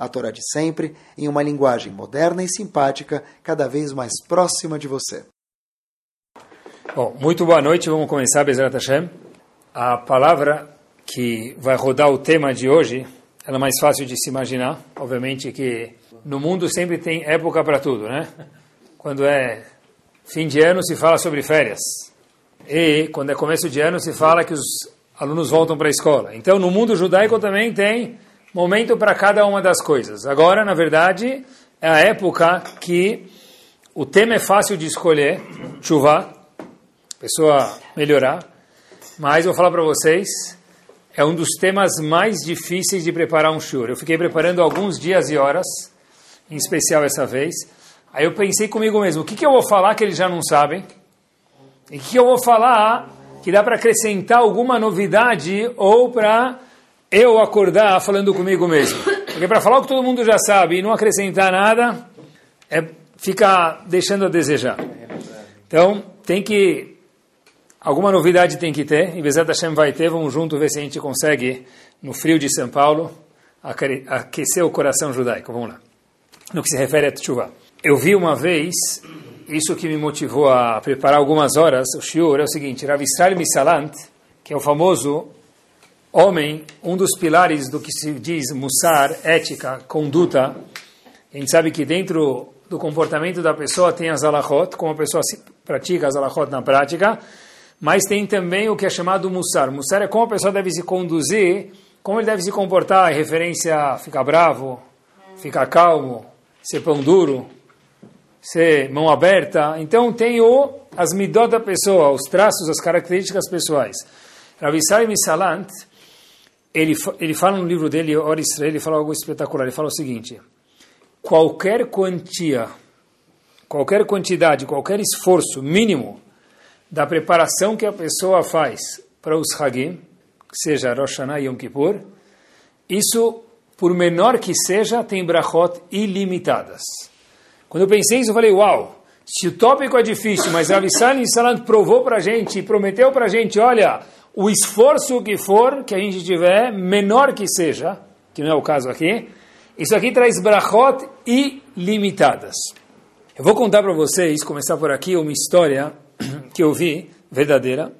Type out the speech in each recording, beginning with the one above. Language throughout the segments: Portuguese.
a Torá de sempre, em uma linguagem moderna e simpática, cada vez mais próxima de você. Bom, muito boa noite, vamos começar, Bezerra Hashem. A palavra que vai rodar o tema de hoje, ela é mais fácil de se imaginar, obviamente que no mundo sempre tem época para tudo, né? Quando é fim de ano se fala sobre férias, e quando é começo de ano se fala que os alunos voltam para a escola. Então, no mundo judaico também tem momento para cada uma das coisas. Agora, na verdade, é a época que o tema é fácil de escolher, chuva, pessoa melhorar, mas eu vou falar para vocês, é um dos temas mais difíceis de preparar um shiur. Eu fiquei preparando alguns dias e horas, em especial essa vez. Aí eu pensei comigo mesmo, o que, que eu vou falar que eles já não sabem? E o que, que eu vou falar que dá para acrescentar alguma novidade ou para eu acordar falando comigo mesmo. Porque para falar o que todo mundo já sabe e não acrescentar nada, é fica deixando a desejar. Então, tem que. Alguma novidade tem que ter, e Bezat Hashem vai ter, vamos junto ver se a gente consegue, no frio de São Paulo, aquecer o coração judaico. Vamos lá. No que se refere a Tchuvah. Eu vi uma vez, isso que me motivou a preparar algumas horas, o shiur, é o seguinte, Rav Misalant, que é o famoso homem, um dos pilares do que se diz mussar, ética, conduta, a gente sabe que dentro do comportamento da pessoa tem as alahot, como a pessoa pratica as alahot na prática, mas tem também o que é chamado mussar. Mussar é como a pessoa deve se conduzir, como ele deve se comportar, em referência a ficar bravo, ficar calmo, ser pão duro, ser mão aberta. Então tem o, as midot da pessoa, os traços, as características pessoais. Ravisai Misalant, ele, ele fala no livro dele, Ora Israel, ele fala algo espetacular. Ele fala o seguinte: qualquer quantia, qualquer quantidade, qualquer esforço mínimo da preparação que a pessoa faz para os Hagim, seja Rosh Hashanah e Yom Kippur, isso, por menor que seja, tem brachot ilimitadas. Quando eu pensei isso, eu falei, uau, se o tópico é difícil, mas Rav Salim Salant provou para a gente, prometeu para a gente, olha, o esforço que for que a gente tiver, menor que seja, que não é o caso aqui, isso aqui traz brachot ilimitadas. Eu vou contar para vocês, começar por aqui, uma história que eu vi, verdadeira,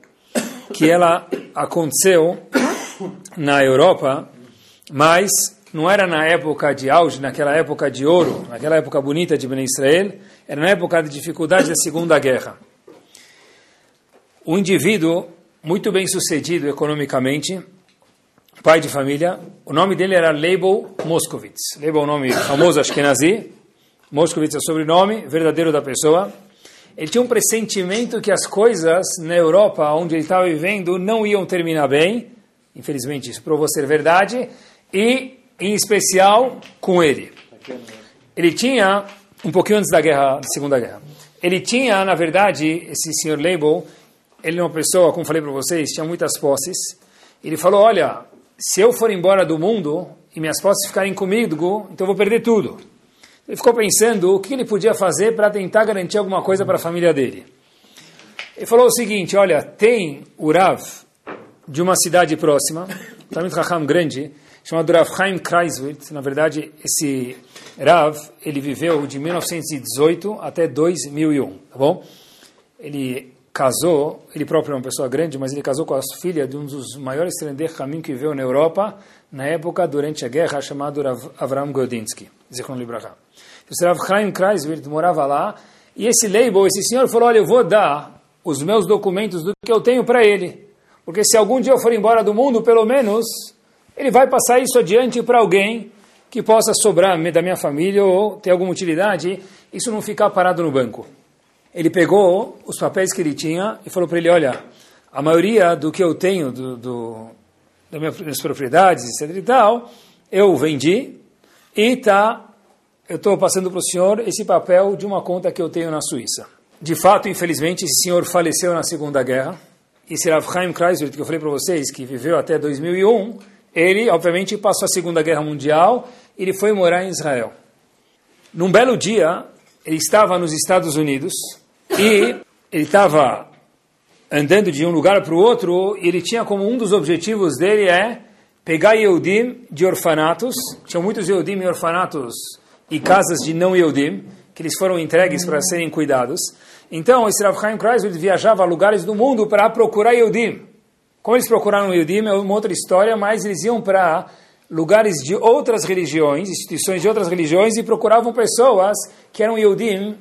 que ela aconteceu na Europa, mas não era na época de auge, naquela época de ouro, naquela época bonita de Ben Israel, era na época de dificuldade da Segunda Guerra. O indivíduo muito bem sucedido economicamente, pai de família. O nome dele era Leibel Moskovitz. Leibel é o nome famoso Ashkenazi. Moskovitz é o sobrenome verdadeiro da pessoa. Ele tinha um pressentimento que as coisas na Europa, onde ele estava vivendo, não iam terminar bem. Infelizmente, isso provou ser verdade. E, em especial, com ele. Ele tinha, um pouquinho antes da guerra, da Segunda Guerra, ele tinha, na verdade, esse senhor Leibel, ele é uma pessoa, como falei para vocês, tinha muitas posses. Ele falou: Olha, se eu for embora do mundo e minhas posses ficarem comigo, então eu vou perder tudo. Ele ficou pensando o que ele podia fazer para tentar garantir alguma coisa para a família dele. Ele falou o seguinte: Olha, tem o Rav de uma cidade próxima, Talmud Raham grande, chamado Rav Chaim Kreiswitz. Na verdade, esse Rav, ele viveu de 1918 até 2001, tá bom? Ele casou, ele próprio é uma pessoa grande, mas ele casou com a filha de um dos maiores Trendech Hamim que veio na Europa, na época, durante a guerra, chamado Rav Avram Godinsky, Zichron Libraha. O Rav Chaim Kreiswirth morava lá, e esse label, esse senhor falou, olha, eu vou dar os meus documentos do que eu tenho para ele, porque se algum dia eu for embora do mundo, pelo menos, ele vai passar isso adiante para alguém que possa sobrar da minha família ou ter alguma utilidade, isso não ficar parado no banco ele pegou os papéis que ele tinha e falou para ele, olha, a maioria do que eu tenho, do, do, das minhas propriedades, etc e tal, eu vendi e está eu estou passando para o senhor esse papel de uma conta que eu tenho na Suíça. De fato, infelizmente, esse senhor faleceu na Segunda Guerra. Esse Rav Chaim Kreisler, que eu falei para vocês, que viveu até 2001, ele, obviamente, passou a Segunda Guerra Mundial e ele foi morar em Israel. Num belo dia, ele estava nos Estados Unidos e ele estava andando de um lugar para o outro e ele tinha como um dos objetivos dele é pegar Yehudim de orfanatos. Tinham muitos Yehudim em orfanatos e casas de não Yehudim, que eles foram entregues para serem cuidados. Então, esse Rav Chaim Kreisler viajava a lugares do mundo para procurar Yehudim. Como eles procuraram Yehudim é uma outra história, mas eles iam para lugares de outras religiões, instituições de outras religiões, e procuravam pessoas que eram Yehudim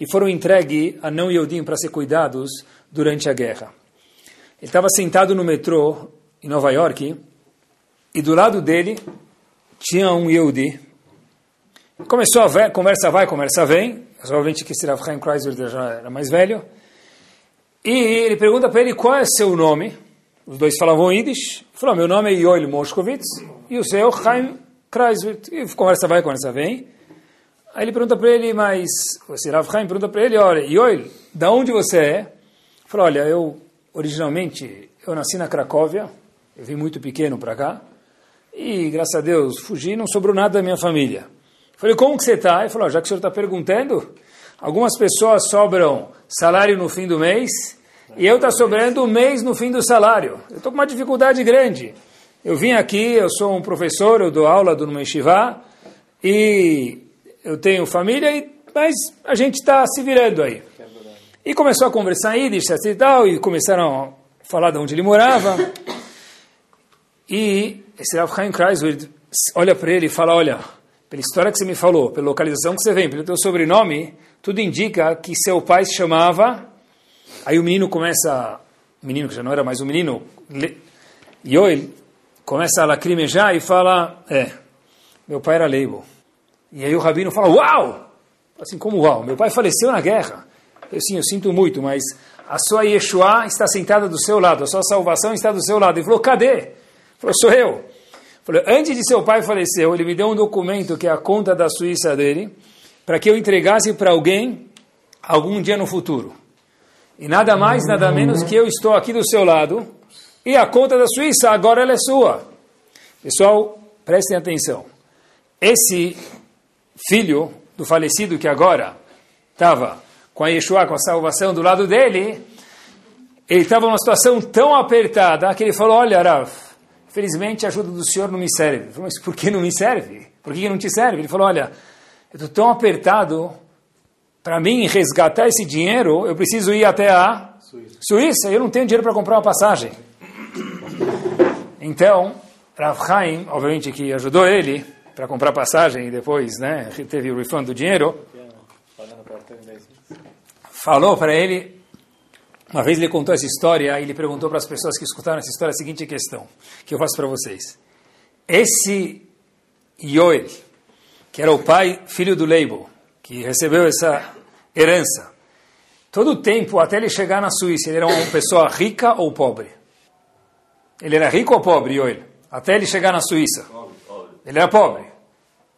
e foram entregues a não Yehudim para ser cuidados durante a guerra. Ele estava sentado no metrô em Nova York e do lado dele tinha um Yehudi. Começou a ver, conversa vai, conversa vem. Provavelmente que esse Rav Chaim Kreisler já era mais velho. E ele pergunta para ele qual é seu nome. Os dois falavam Yiddish. Ele falou, meu nome é Yoel Moshkovitz e o seu Chaim Kreisler. E conversa vai, conversa vem. Aí ele pergunta para ele, mas o Rav Chaim pergunta para ele, olha, Yoel, da onde você é? Ele falou, olha, eu originalmente eu nasci na Cracóvia, eu vim muito pequeno para cá e graças a Deus fugi, não sobrou nada da minha família. Eu falei, como que você está? Ele falou, já que o senhor está perguntando, algumas pessoas sobram salário no fim do mês e eu está sobrando um mês no fim do salário. Eu estou com uma dificuldade grande. Eu vim aqui, eu sou um professor, eu dou aula do Yeshiva e eu tenho família, e, mas a gente está se virando aí. E começou a conversar Yiddish e tal, e começaram a falar de onde ele morava. E esse Rav Chaim Kreisler olha para ele e fala, olha, pela história que você me falou, pela localização que você vem, pelo teu sobrenome, tudo indica que seu pai se chamava... Aí o menino começa, o menino que já não era mais um menino, Yoel, começa a lacrimejar e fala, é, meu pai era Leibo. E aí o rabino fala, uau! Assim, como uau? Meu pai faleceu na guerra. Eu, sim, eu sinto muito, mas a sua Yeshua está sentada do seu lado, a sua salvação está do seu lado. Ele falou, cadê? Ele falou, sou eu. Falou, antes de seu pai falecer, ele me deu um documento que é a conta da Suíça dele, para que eu entregasse para alguém algum dia no futuro. E nada mais, nada menos que eu estou aqui do seu lado, e a conta da Suíça agora ela é sua. Pessoal, prestem atenção. Esse filho do falecido que agora estava com a Yeshua, com a salvação do lado dele, ele estava numa situação tão apertada que ele falou, olha, Rav, felizmente a ajuda do senhor não me serve. Falei, mas por que não me serve? Por que não te serve? Ele falou, olha, eu estou tão apertado, para mim resgatar esse dinheiro, eu preciso ir até a Suíça, Suíça eu não tenho dinheiro para comprar uma passagem. Então, Rav Chaim, obviamente que ajudou ele, para comprar passagem e depois né, teve o refund do dinheiro, falou para ele, uma vez ele contou essa história e ele perguntou para as pessoas que escutaram essa história a seguinte questão, que eu faço para vocês. Esse Yoel, que era o pai, filho do Leibo, que recebeu essa herança, todo o tempo, até ele chegar na Suíça, ele era uma pessoa rica ou pobre? Ele era rico ou pobre, Yoel? Até ele chegar na Suíça. Ele era pobre.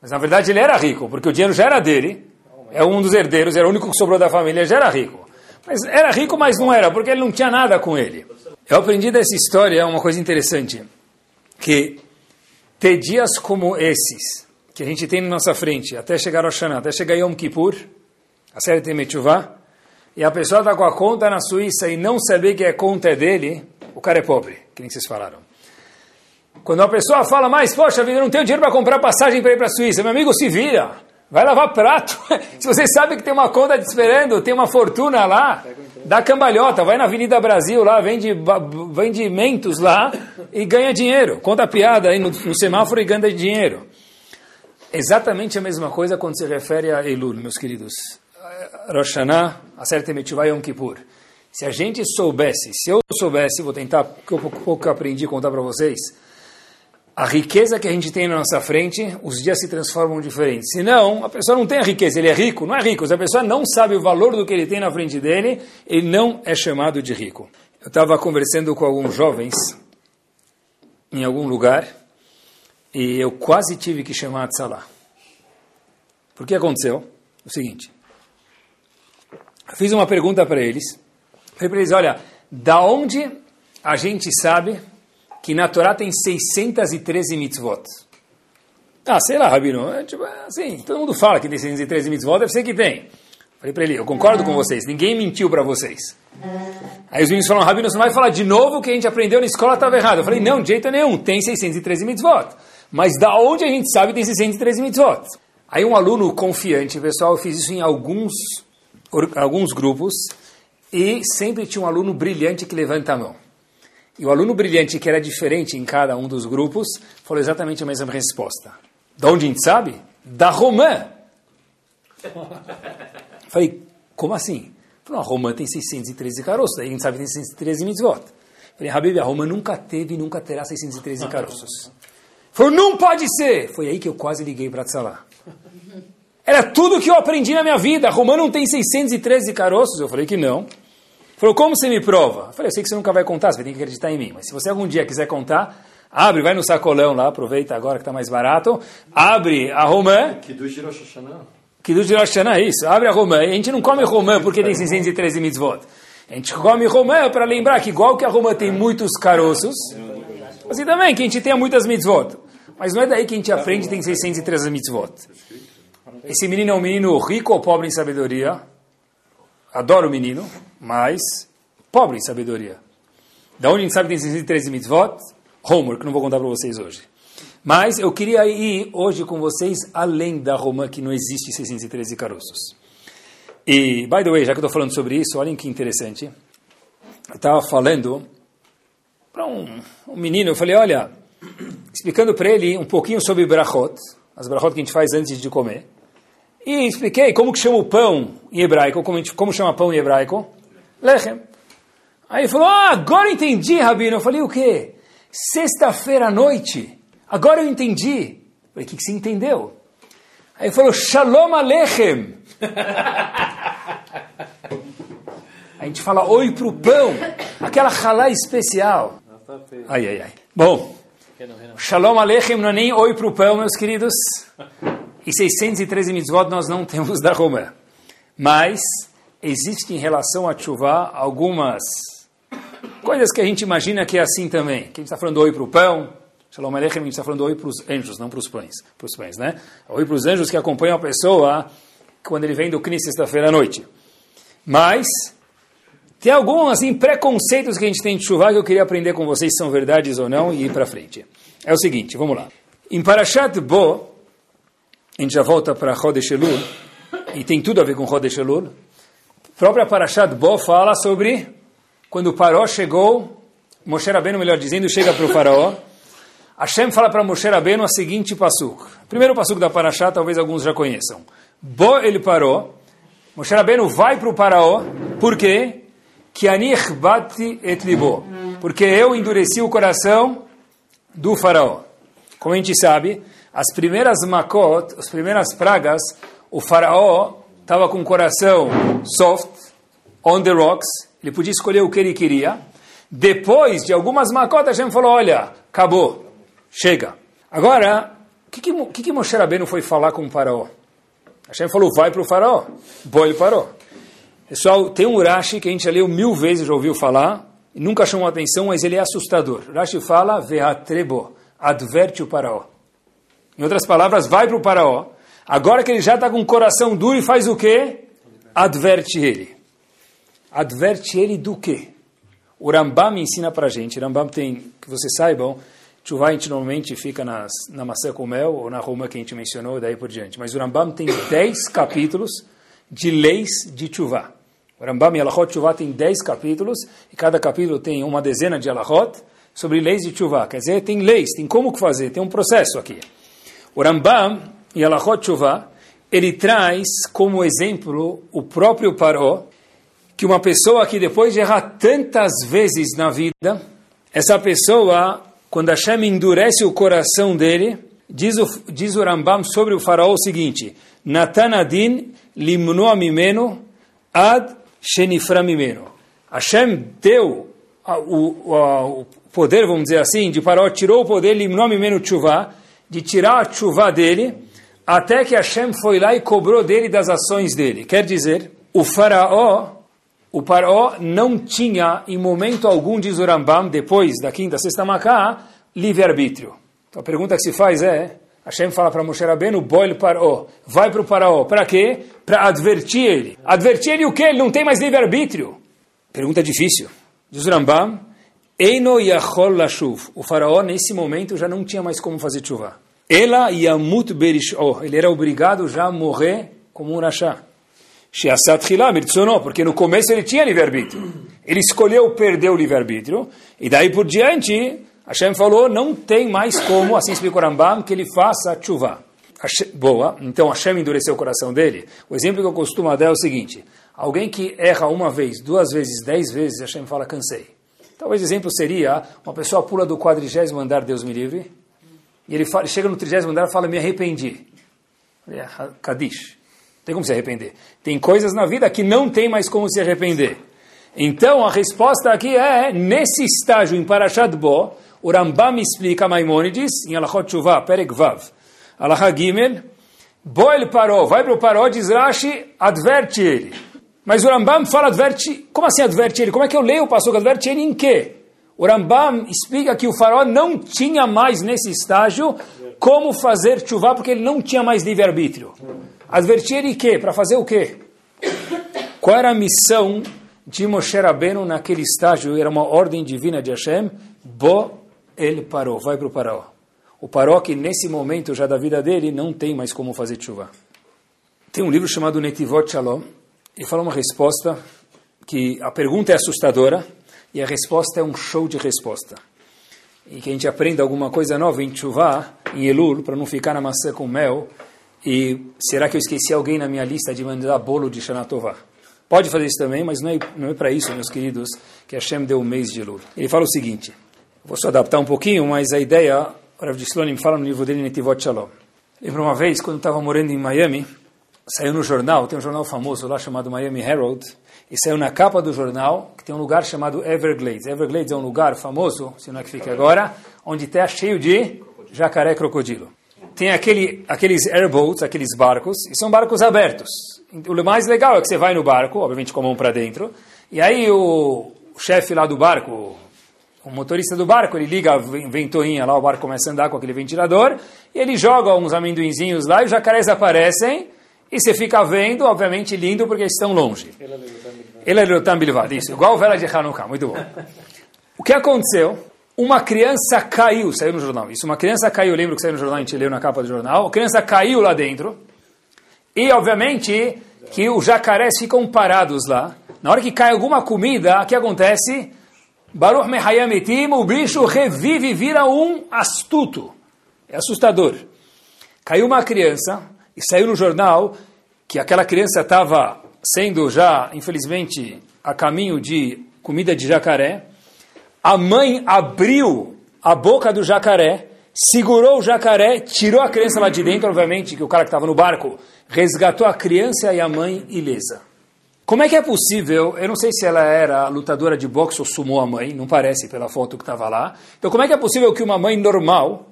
Mas na verdade ele era rico, porque o dinheiro já era dele. É um dos herdeiros, era o único que sobrou da família, já era rico. Mas era rico, mas não era, porque ele não tinha nada com ele. Eu aprendi dessa história uma coisa interessante, que ter dias como esses, que a gente tem na nossa frente, até chegar ao Shana, até chegar Yom Kippur, a série tem Metchuvah, e a pessoa está com a conta na Suíça e não saber que a conta é dele, o cara é pobre, que nem vocês falaram. Quando a pessoa fala mais, poxa vida, eu não tenho dinheiro para comprar passagem para ir para a Suíça, meu amigo, se vira. Vai lavar prato. Se você sabe que tem uma conta te esperando, tem uma fortuna lá, dá cambalhota, vai na Avenida Brasil lá, vende, vende mentos lá e ganha dinheiro. Conta piada aí no, no semáforo e ganha dinheiro. Exatamente a mesma coisa quando se refere a Elul, meus queridos. Rosh Hashanah, Aseret Mitzvah Yom Kippur. Se a gente soubesse, se eu soubesse, vou tentar, que eu pouco aprendi contar para vocês, a riqueza que a gente tem na nossa frente, os dias se transformam diferentes. Se não, a pessoa não tem a riqueza, ele é rico, não é rico. Se a pessoa não sabe o valor do que ele tem na frente dele, ele não é chamado de rico. Eu estava conversando com alguns jovens em algum lugar e eu quase tive que chamar a Tzalá. Porque aconteceu o seguinte. Fiz uma pergunta para eles. Falei para eles, olha, da onde a gente sabe que na Torá tem 613 mitzvot? Ah, sei lá, Rabino. É, tipo, assim, todo mundo fala que tem 613 mitzvot, deve ser que tem. Falei para ele, eu concordo com vocês, ninguém mentiu para vocês. Aí os meninos falaram, Rabino, você não vai falar de novo o que a gente aprendeu na escola estava errado. Eu falei, não, de jeito nenhum, tem 613 mitzvot. Mas da onde a gente sabe tem 613 mitzvot? Aí um aluno confiante, pessoal, eu fiz isso em alguns, alguns grupos, e sempre tinha um aluno brilhante que levanta a mão. E o aluno brilhante, que era diferente em cada um dos grupos, falou exatamente a mesma resposta. Da onde a gente sabe? Da Romã. Falei, como assim? Falei, a Romã tem 613 caroços, daí a gente sabe que tem 613 mitzvot. Falei, Habib, a Romã nunca teve e nunca terá 613 caroços. Falou, não pode ser! Foi aí que eu quase liguei para Tzalá. Era tudo que eu aprendi na minha vida. A Romã não tem 613 caroços? Eu falei que não. Falou, como você me prova? Eu falei, eu sei que você nunca vai contar, você ter que acreditar em mim. Mas se você algum dia quiser contar, abre, vai no sacolão lá, aproveita agora que está mais barato, abre a romã. Que do Rosh Hashanah. Que do Rosh Hashanah, isso. Abre a romã. A gente não come romã porque tem 613 mitzvot. A gente come romã para lembrar que igual que a romã tem muitos caroços, assim também que a gente tenha muitas mitzvot. Mas não é daí que a gente aprende tem 613 mitzvot. Esse menino é um menino rico ou pobre em sabedoria? Adoro o menino, mas pobre em sabedoria. Da onde a gente sabe que tem 613 mitzvot? Homework, não vou contar para vocês hoje. Mas eu queria ir hoje com vocês além da Romã, que não existe 613 caroços. E, by the way, já que eu estou falando sobre isso, olhem que interessante. Eu estava falando para um, um, menino, eu falei, olha, explicando para ele um pouquinho sobre brachot, as brachot que a gente faz antes de comer. E expliquei como que chama o pão em hebraico, como, gente, como chama pão em hebraico? Lechem. Aí ele falou, ah, agora entendi, Rabino. Eu falei, o quê? Sexta-feira à noite. Agora eu entendi. Eu falei, o que, que você entendeu? Aí ele falou, Shalom Alechem. A gente fala oi pro pão, aquela halá especial. Ai, ai, ai. Bom, Shalom Alechem não é nem oi pro pão, meus queridos. E 613 mitzvot nós não temos da Romã. Mas existe em relação a chuva algumas coisas que a gente imagina que é assim também. Que a gente está falando oi para o pão, Shalom Aleichem, a gente está falando oi para os anjos, não para os pães, para os pães, né? Oi para os anjos que acompanham a pessoa quando ele vem do CNI sexta-feira à noite. Mas tem alguns assim, preconceitos que a gente tem de chuva que eu queria aprender com vocês se são verdades ou não e ir para frente. É o seguinte, vamos lá. Em Parashat Bo, a gente já volta para Chodesh Elul, e tem tudo a ver com Chodesh Elul, própria Parashat Bo fala sobre quando o Paró chegou, Moshe Rabbeinu, melhor dizendo, chega para o faraó, Hashem fala para Moshe Rabbeinu a seguinte pasuk. Primeiro pasuk da Parashat, talvez alguns já conheçam. Bo ele parou, Moshe Rabbeinu vai para o faraó, por quê? Que et libo. Porque eu endureci o coração do faraó. Como a gente sabe, as primeiras makot, as primeiras pragas, o faraó estava com o coração soft, on the rocks, ele podia escolher o que ele queria. Depois de algumas macotas, Hashem falou, olha, acabou, chega. Agora, o que, que, que, Moshe Rabbeinu foi falar com o faraó? Hashem falou, vai para o faraó. Bom, ele parou. Pessoal, tem um Urashi que a gente já leu mil vezes, já ouviu falar, nunca chamou atenção, mas ele é assustador. Urashi fala, veatrebo, adverte o faraó. Em outras palavras, vai para o faraó, Agora que ele já está com o coração duro e faz o quê? Adverte ele. Adverte ele do quê? O Rambam ensina para a gente. Rambam tem, que vocês saibam, Chuvá a gente normalmente fica nas, na maçã com mel ou na roma que a gente mencionou, daí por diante. Mas o Rambam tem 10 capítulos de leis de Chuvá. O Rambam e Alachot Chuvá tem 10 capítulos e cada capítulo tem uma dezena de Alachot sobre leis de Chuvá. Quer dizer, tem leis, tem como fazer, tem um processo aqui. O Rambam e Alachot ele traz como exemplo o próprio Paró, que uma pessoa que depois de errar tantas vezes na vida, essa pessoa, quando Hashem endurece o coração dele, diz o, diz o Rambam sobre o faraó o seguinte, Natanadin limno mimeno ad shenifra. Hashem deu o, o, o, poder, vamos dizer assim, de Paró, tirou o poder limno mimeno tshuva, de tirar a tshuva dele, até que Hashem foi lá e cobrou dele das ações dele. Quer dizer, o faraó, o faraó não tinha, em momento algum, diz o Rambam, depois da quinta, sexta macá, livre-arbítrio. Então a pergunta que se faz é, Hashem fala para Moshe Rabbeinu, boil paró, vai para o faraó. Para quê? Para advertir ele. Advertir ele o quê? Ele não tem mais livre-arbítrio. Pergunta difícil. Diz o Rambam, Eino yachol lashuv. O faraó, nesse momento, já não tinha mais como fazer chuva. Ela yamut berisho. Ele era obrigado já a morrer como um rachá. Sheasat hilam porque no começo ele tinha livre-arbítrio. Ele escolheu perder o livre-arbítrio, e daí por diante, Hashem falou, não tem mais como, assim explica o Rambam, que ele faça chuva. Boa, então Hashem endureceu o coração dele. O exemplo que eu costumo dar é o seguinte, alguém que erra uma vez, duas vezes, dez vezes, Hashem fala, cansei. Talvez exemplo seria, uma pessoa pula do quadrigésimo andar, Deus me livre, e ele fala, chega no trigésimo andar e fala, me arrependi. É, Kadish. Tem como se arrepender. Tem coisas na vida que não tem mais como se arrepender. Então, a resposta aqui é, nesse estágio em Parashat Bo, o Rambam explica Maimonides, em Alachot Shuvah, Perek Vav, Alachá Gimel, Bo ele parou, vai para o paró, diz Rashi, adverte ele. Mas o Rambam fala, adverte, como assim adverte ele? Como é que eu leio o passo adverte ele em quê? O Rambam explica que o faraó não tinha mais nesse estágio como fazer chuva porque ele não tinha mais livre-arbítrio. Advertir ele quê? Para fazer o quê? Qual era a missão de Moshe Rabbeinu naquele estágio? Era uma ordem divina de Hashem. Bo, ele parou, vai para o faraó. O faraó que nesse momento já da vida dele não tem mais como fazer chuva. Tem um livro chamado Netivot Shalom. Ele fala uma resposta que a pergunta é assustadora e a resposta é um show de resposta. E que a gente aprenda alguma coisa nova em Chuvá, em Elul, para não ficar na maçã com mel. E será que eu esqueci alguém na minha lista de mandar bolo de Shanatová? Pode fazer isso também, mas não é, não é para isso, meus queridos, que Hashem deu o mês de Elul. Ele fala o seguinte, vou só adaptar um pouquinho, mas a ideia, o Rav Dislonim fala no livro dele, Netivot Shalom. Lembro uma vez, quando estava morando em Miami, saiu no jornal, tem um jornal famoso lá chamado Miami Herald, e saiu na capa do jornal, que tem um lugar chamado Everglades. Everglades é um lugar famoso, se não é que fica agora, onde está cheio de jacaré crocodilo. Tem aquele, aqueles airboats, aqueles barcos, e são barcos abertos. O mais legal é que você vai no barco, obviamente com a mão para dentro, e aí o, o chefe lá do barco, o motorista do barco, ele liga a ventoinha lá, o barco começa a andar com aquele ventilador, e ele joga uns amendoinzinhos lá e os jacarés aparecem, e você fica vendo, obviamente lindo, porque estão longe. Ele é bilvad, isso, igual vela de Hanukkah, muito bom. O que aconteceu? Uma criança caiu, saiu no jornal. Isso, uma criança caiu, lembro que saiu no jornal, a gente leu na capa do jornal. A criança caiu lá dentro. E, obviamente, que os jacarés ficam parados lá. Na hora que cai alguma comida, o que acontece? Baruch Mehayametim, o bicho revive e vira um astuto. É assustador. Caiu uma criança, e saiu no jornal que aquela criança estava sendo já, infelizmente, a caminho de comida de jacaré. A mãe abriu a boca do jacaré, segurou o jacaré, tirou a criança lá de dentro, obviamente, que o cara que estava no barco resgatou a criança e a mãe ilesa. Como é que é possível? Eu não sei se ela era lutadora de boxe ou sumou a mãe, não parece pela foto que estava lá. Então, como é que é possível que uma mãe normal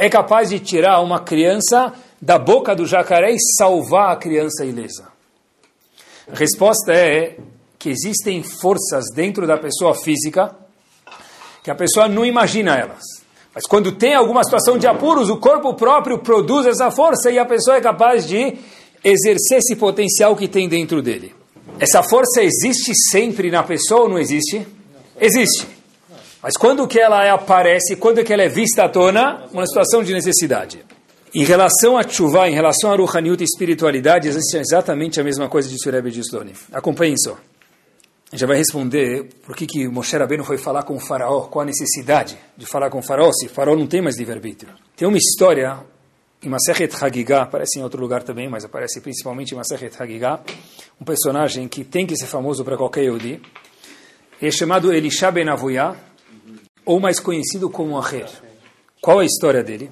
é capaz de tirar uma criança da boca do jacaré e salvar a criança ilesa? A resposta é que existem forças dentro da pessoa física que a pessoa não imagina elas. Mas quando tem alguma situação de apuros, o corpo próprio produz essa força e a pessoa é capaz de exercer esse potencial que tem dentro dele. Essa força existe sempre na pessoa ou não existe? Existe. Mas quando que ela aparece, quando que ela é vista à tona? Uma situação de necessidade. Em relação a chuva, em relação a Ruhaniut e espiritualidade, existe exatamente a mesma coisa de Surebe de Sloni. Acompanhem só. Já vai responder por que, que Moshe Rabbeinu foi falar com o faraó, qual a necessidade de falar com o faraó, se o faraó não tem mais livre-arbítrio. Tem uma história em Masechet Hagigah, aparece em outro lugar também, mas aparece principalmente em Masechet Hagigah, um personagem que tem que ser famoso para qualquer Yehudi, é chamado Elisha Ben Avuyah, ou mais conhecido como Aher. Qual é a história dele?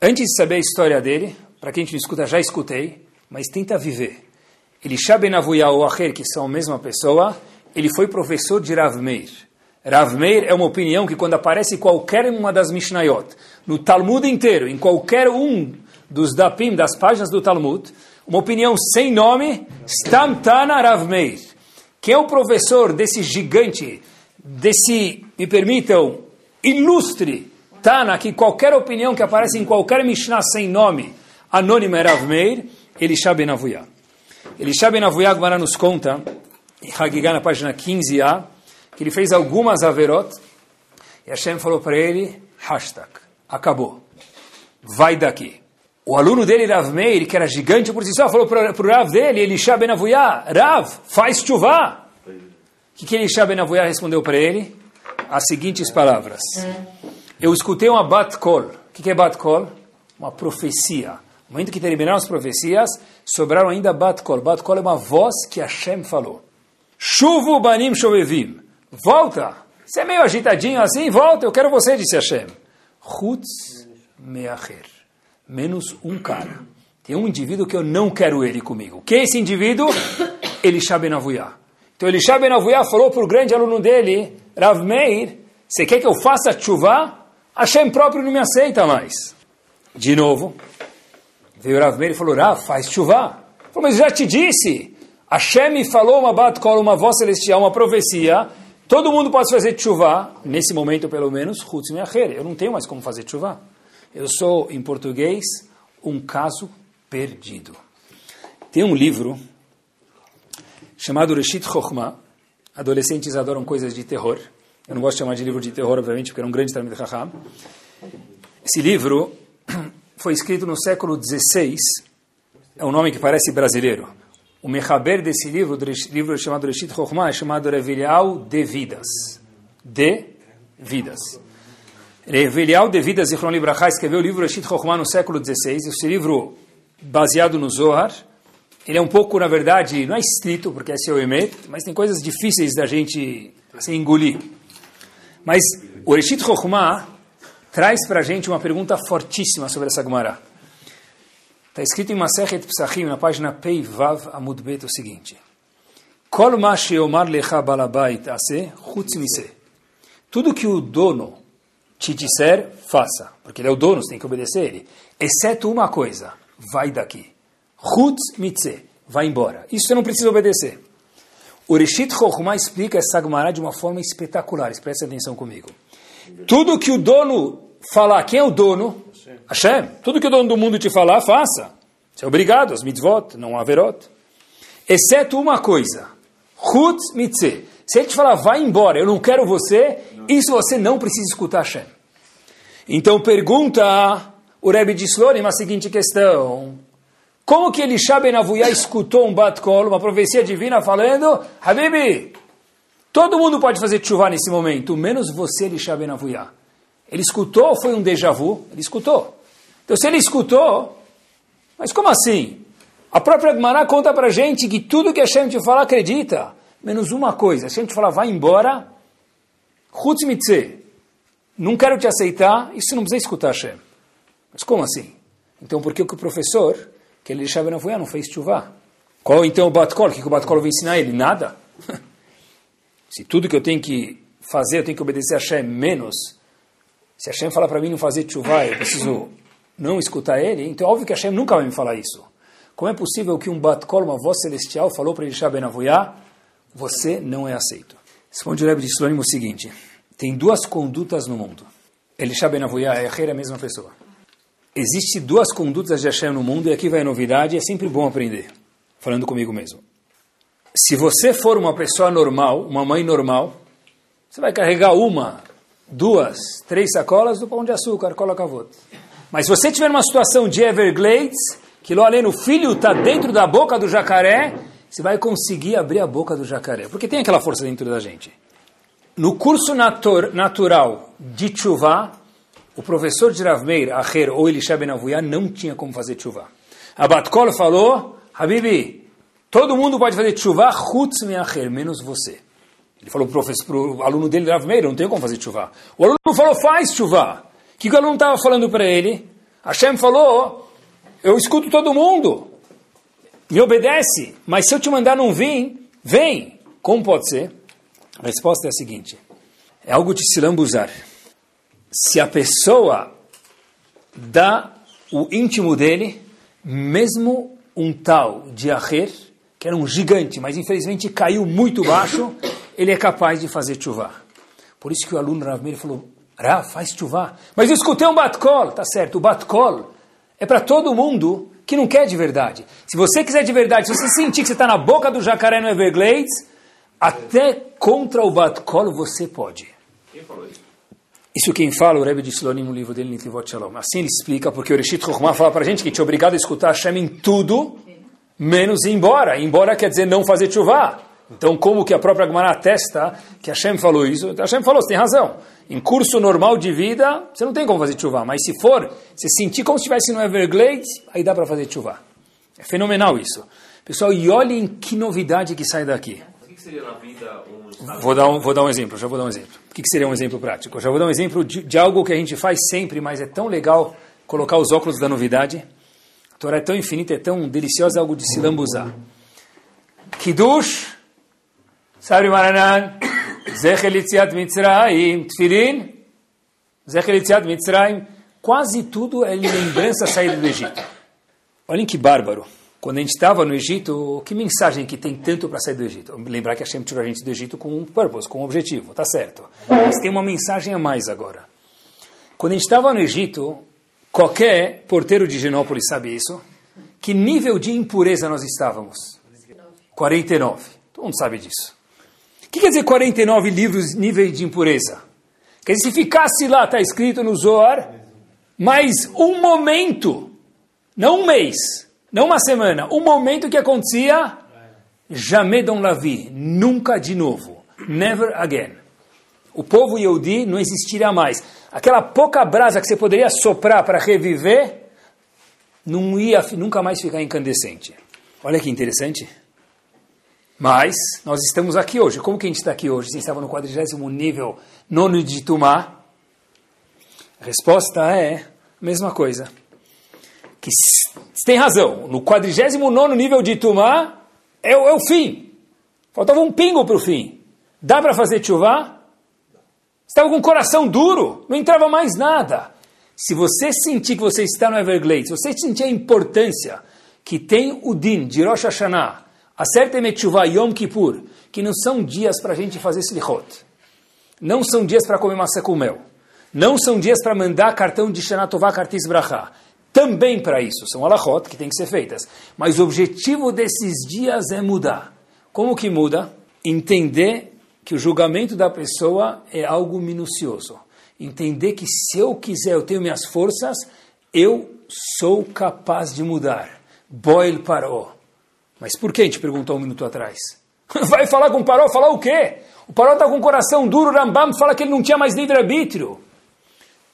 Antes de saber a história dele, para quem não escuta, já escutei, mas tenta viver. Elisha Ben ou Acher, que são a mesma pessoa, ele foi professor de Rav Meir. Rav Meir é uma opinião que quando aparece qualquer uma das Mishnayot, no Talmud inteiro, em qualquer um dos dapim, das páginas do Talmud, uma opinião sem nome, Stam Tana Rav Meir. Quem é o professor desse gigante, desse, me permitam, ilustre Tana, que qualquer opinião que aparece em qualquer Mishnah sem nome, anônima é Rav Meir, Elisha Ben Avuyah. Elisha Ben Avuyah, agora nos conta, em Hagigah, na página 15a, que ele fez algumas averot, e Hashem falou para ele, hashtag, acabou, vai daqui. O aluno dele, Rav Meir, que era gigante por si só, falou para o Rav dele, Elisha Ben Avuyah, Rav, faz chuva. Que, que Elisha Ben Avuyah respondeu para ele? As seguintes palavras. Eu escutei uma bat kol. O que, é bat kol? Uma profecia. No momento que terminaram as profecias, sobraram ainda bat kol. Bat kol é uma voz que Hashem falou. Chuvu banim shovevim. Volta. Você é meio agitadinho assim, volta. Eu quero você, disse Hashem. Chutz meacher menos um cara. Tem um indivíduo que eu não quero ele comigo. Quem é esse indivíduo? Elisha Ben Avuyah. Então Elisha Ben Avuyah falou para o grande aluno dele, Rav Meir, você quer que eu faça chuva? Hashem próprio não me aceita mais. De novo, veio Rav Meir e falou, Rav, faz chuva. Falou, mas já te disse, Hashem me falou uma batcola, uma voz celestial, uma profecia, todo mundo pode fazer chuva, nesse momento pelo menos, Chutz eu não tenho mais como fazer chuva. Eu sou, em português, um caso perdido. Tem um livro chamado Reshit Chokhmah. Adolescentes adoram coisas de terror. Eu não gosto de chamar de livro de terror, obviamente, porque era um grande Talmud Chacham. Esse livro foi escrito no século XVI. É um nome que parece brasileiro. O mechaber desse livro, do livro chamado Reshit Chokhmah, é chamado Revilial de Vidas. De Vidas. Revelial de Vida Zichron Libraha escreveu o livro Reshit Chokhmah no século XVI. Esse livro, baseado no Zohar, ele é um pouco, na verdade, não é escrito, porque é seu emet, mas tem coisas difíceis da gente assim, engolir. Mas o Reshit Chokhmah traz para a gente uma pergunta fortíssima sobre essa Gemara. Está escrito em Masechet Psachim, na página Pei Vav Amud Bet, o seguinte. Kol lecha ase chutz Tudo que o dono te disser, faça. Porque ele é o dono, você tem que obedecer ele. Exceto uma coisa, vai daqui. Chutz mitze, vai embora. Isso você não precisa obedecer. O Reshit Chokhmah explica essa Gemara de uma forma espetacular. Preste atenção comigo. Tudo que o dono falar, quem é o dono? Hashem. Tudo que o dono do mundo te falar, faça. Você é obrigado, as mitzvot, não averot. Exceto uma coisa. Chutz mitze. Se ele te falar, vai embora, eu não quero você, isso você não precisa escutar Hashem. Então pergunta o Rebbe de Slonim a seguinte questão. Como que Elisha Ben escutou um bat-kol, uma profecia divina falando, Habibi, todo mundo pode fazer chuva nesse momento, menos você, Elisha Ben. Ele escutou ou foi um déjà vu? Ele escutou. Então se ele escutou, mas como assim? A própria Gemara conta pra gente que tudo que Hashem te fala acredita, menos uma coisa. Hashem te fala, vai embora, Chutz mitze, não quero te aceitar, isso não precisa escutar Hashem. Mas como assim? Então por que o professor, que ele na não fez chuva? Qual então o Batkol? O que o Batkol vai ensinar ele? Nada. Se tudo que eu tenho que fazer, eu tenho que obedecer a Hashem menos, se Hashem falar para mim não fazer chuva, eu preciso não escutar ele, então é óbvio que Hashem nunca vai me falar isso. Como é possível que um Batkol, uma voz celestial, falou para Elisha Ben Avuyah, você não é aceito? Responde o Rebbe de Shlomo o seguinte, tem duas condutas no mundo. Elisha Ben Avuyah e Acher é a mesma pessoa. Existem duas condutas de Hashem no mundo, e aqui vai a novidade, é sempre bom aprender. Falando comigo mesmo. Se você for uma pessoa normal, uma mãe normal, você vai carregar uma, duas, três sacolas do pão de açúcar, cola cavoto. Mas se você tiver uma situação de Everglades, que lá além o filho está dentro da boca do jacaré, você vai conseguir abrir a boca do jacaré. Porque tem aquela força dentro da gente. No curso natur, natural de Tshuva, o professor de Rav Meir, Acher ou Elisha Ben Avuyah, não tinha como fazer Tshuva. Abat Kol falou, Habibi, todo mundo pode fazer Tshuva, Chutz Acher, menos você. Ele falou para o aluno dele, Rav Meir, não tem como fazer Tshuva. O aluno falou, faz Tshuva. O que o aluno estava falando para ele? Hashem falou, eu escuto todo mundo me obedece, mas se eu te mandar não vir, vem. Como pode ser? A resposta é a seguinte: é algo de se lambuzar. Se a pessoa dá o íntimo dele, mesmo um tal de Aher, que era um gigante, mas infelizmente caiu muito baixo, ele é capaz de fazer chuva. Por isso que o aluno Rav Meir falou, Rav, faz chuva. Mas eu escutei um batkol, tá certo, o batkol é para todo mundo que não quer de verdade. Se você quiser de verdade, se você sentir que você está na boca do jacaré no Everglades, até contra o batkol você pode. Quem falou isso? Isso quem fala, o Rebbe de Silonim no livro dele, Nitivot Shalom. Assim ele explica, porque o Reshit Chokhmah fala para a gente que te é obrigado a escutar Hashem em tudo, menos ir embora. embora quer dizer não fazer chuva. Então, como que a própria Gemara atesta que Hashem falou isso? Hashem falou, você tem razão. Em curso normal de vida, você não tem como fazer chuva. Mas se for, se sentir como se estivesse no Everglades, aí dá para fazer chuva. É fenomenal isso. Pessoal, e olhem que novidade que sai daqui. O que seria na vida. Vou dar um, vou dar um exemplo, já vou dar um exemplo. O que seria um exemplo prático? Já vou dar um exemplo de, de algo que a gente faz sempre, mas é tão legal colocar os óculos da novidade. A Torá é tão infinita, é tão deliciosa, é algo de se lambuzar. Kiddush, sabe Maranan, Mitzrayim, Tfirin, Zechel Yitziat Mitzrayim, quase tudo é lembrança da saída do Egito. Olhem que bárbaro. Quando a gente estava no Egito, que mensagem que tem tanto para sair do Egito? Lembrar que a Hashem tirou a gente do Egito com um purpose, com um objetivo, tá certo. Mas tem uma mensagem a mais agora. Quando a gente estava no Egito, qualquer porteiro de Genópolis sabe isso, que nível de impureza nós estávamos? 49. Todo mundo sabe disso. O que quer dizer 49 livros nível de impureza? Quer dizer, se ficasse lá, está escrito no Zohar, mais um momento, não um mês, não uma semana, um momento que acontecia, jamais Dom Lavi, nunca de novo, never again. O povo Yehudi não existiria mais. Aquela pouca brasa que você poderia soprar para reviver, não ia nunca mais ficar incandescente. Olha que interessante. Mas nós estamos aqui hoje. Como que a gente está aqui hoje? Se estava no quadrigésimo nível nono de Tumá? A resposta é a mesma coisa. Que tem razão. No quadrigésimo nono nível de Tumá é, é, o fim. Faltava um pingo para o fim. Dá para fazer chuva? Estava com o coração duro. Não entrava mais nada. Se você sentir que você está no Everglades, se você sentir a importância que tem o din de Rosh Hashanah, Acerta Metchuvah Yom Kippur, que não são dias para a gente fazer slichot. Não são dias para comer maçã com mel. Não são dias para mandar cartão de Shana Tová Kartis Brachá. Também para isso, são alachot que têm que ser feitas. Mas o objetivo desses dias é mudar. Como que muda? Entender que o julgamento da pessoa é algo minucioso. Entender que se eu quiser, eu tenho minhas forças, eu sou capaz de mudar. Boil parou. Mas por que a gente perguntou um minuto atrás? Vai falar com o Paró, falar o quê? O Paró está com o coração duro, Rambam fala que ele não tinha mais livre-arbítrio.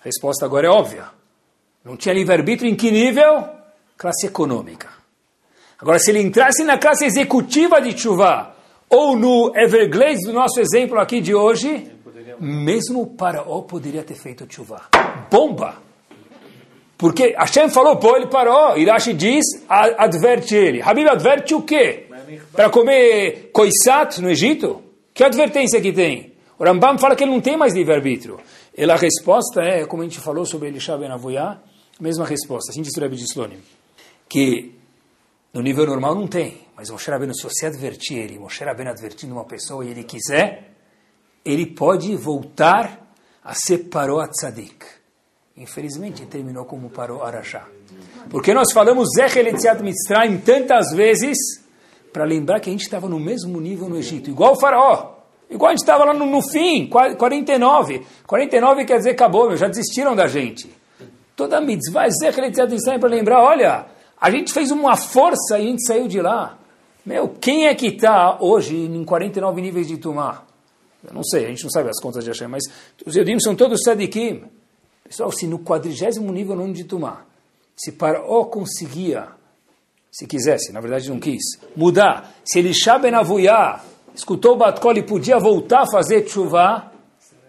A resposta agora é óbvia. Não tinha livre-arbítrio em que nível? Classe econômica. Agora, se ele entrasse na classe executiva de Chuvá, ou no Everglades do nosso exemplo aqui de hoje, mesmo o Paraó poderia ter feito Chuvá. Bomba! Porque Hashem falou, pô, ele parou. Irashi diz, adverte ele. Habib adverte o quê? Para comer coisat no Egito? Que advertência que tem? O Rambam fala que ele não tem mais livre-arbítrio. E a resposta é, como a gente falou sobre Elisha Ben Avuyá, mesma resposta, assim diz o Rebbe de Slonim, que no nível normal não tem, mas Moshe Rabbeinu, se você advertir ele, Moshe Rabbeinu advertindo uma pessoa e ele quiser, ele pode voltar a ser Paró Tzadik. Infelizmente terminou como parou Arashá. Porque nós falamos Zechel Etziat Mitzrayim tantas vezes para lembrar que a gente estava no mesmo nível no Egito, igual o faraó. Igual a gente estava lá no, no, fim, 49. 49 quer dizer acabou, meu, já desistiram da gente. Toda mitzvah, Etziat Mitzrayim para lembrar, olha, a gente fez uma força e a gente saiu de lá. Meu, quem é que está hoje em 49 níveis de Tumá? Eu não sei, a gente não sabe as contas de Hashem, mas os Eudim são todos Sadikim. Pessoal, se no quadrigésimo nível não de Tumá, se Paró conseguia, se quisesse, na verdade não quis, mudar, se ele Benavuyá escutou Batkol e podia voltar a fazer chuva,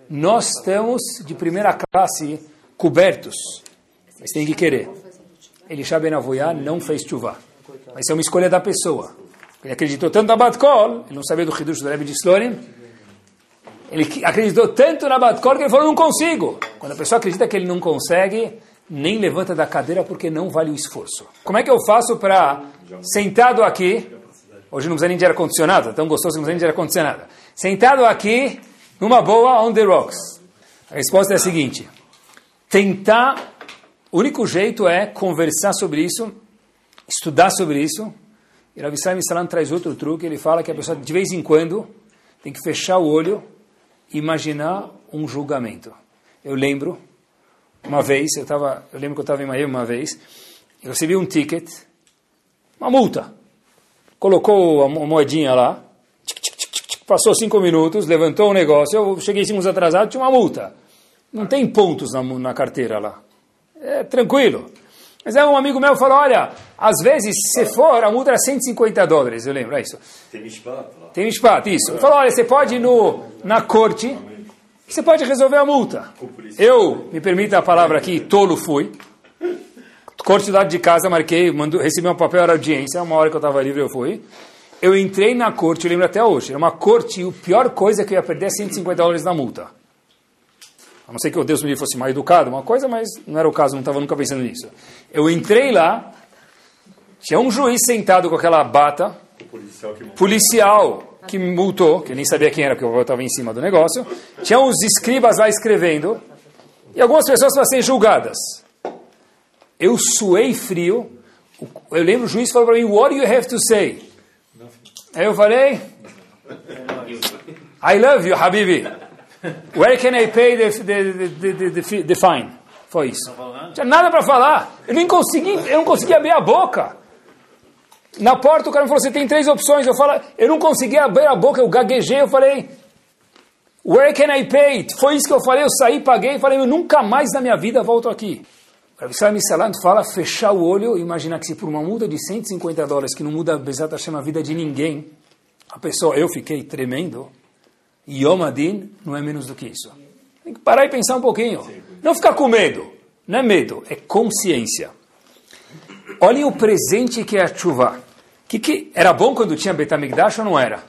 nós estamos de primeira classe cobertos. Mas tem que querer. Ele Benavuyá não fez chuva. Mas é uma escolha da pessoa. Ele acreditou tanto na Batkol, ele não sabia do Hidush do Rebbe de Slonim, ele acreditou tanto na Batkor que ele falou, não consigo. Quando a pessoa acredita que ele não consegue, nem levanta da cadeira porque não vale o esforço. Como é que eu faço para, sentado aqui, hoje não precisa nem de ar-condicionado, tão gostoso que não precisa nem de ar-condicionado, sentado aqui, numa boa, on the rocks. A resposta é a seguinte, tentar, o único jeito é conversar sobre isso, estudar sobre isso, e Rav Israel Salam traz outro truque, ele fala que a pessoa, de vez em quando, tem que fechar o olho e imaginar um julgamento. Eu lembro, uma vez, eu, tava, eu lembro que eu estava em Miami uma vez, eu recebi um ticket, uma multa. Colocou a moedinha lá, passou cinco minutos, levantou o negócio, eu cheguei cinco minutos atrasado, tinha uma multa. Não tem pontos na, na carteira lá. É tranquilo. Mas é um amigo meu falou, olha, às vezes, se for, a multa era 150 dólares, eu lembro, é isso. Tem mishpat lá. Tem mishpat, isso. Ele falou, olha, você pode ir no, na corte, você pode resolver a multa. Eu, me permita a palavra aqui, tolo fui. Corte do lado de casa, marquei, mandou, recebi um papel, era audiência, uma hora que eu estava livre eu fui. Eu entrei na corte, eu lembro até hoje, era uma corte e a pior coisa é que eu ia perder é 150 dólares na multa. A não ser que o Deus me fosse mal educado, uma coisa, mas não era o caso, não estava nunca pensando nisso. Eu entrei lá, tinha um juiz sentado com aquela bata, policial que, policial que me multou, que eu nem sabia quem era, porque eu estava em cima do negócio. Tinha uns escribas lá escrevendo, e algumas pessoas para serem julgadas. Eu suei frio. Eu lembro o juiz falou para mim, what do you have to say? Aí eu falei, I love you, Habibi. Where can I pay the, the, the, the, fine? Foi isso. Não tinha nada para falar. Eu nem consegui, eu não consegui abrir a boca. Na porta o cara me falou, você tem três opções. Eu falo, eu não consegui abrir a boca, eu gaguejei, eu falei, where can I pay? Foi isso que eu falei, eu saí, paguei, falei, eu nunca mais na minha vida volto aqui. O Rabbi Salam fala, fechar o olho, imaginar que se por uma multa de 150 dólares, que não muda Bezat Hashem a vida de ninguém, a pessoa, eu fiquei tremendo, Yom Adin não é menos do que isso. Tem que parar e pensar um pouquinho. Não ficar com medo. Não é medo, é consciência. Olhem o presente que é a chuva. Que, que era bom quando tinha Betamigdash ou não era?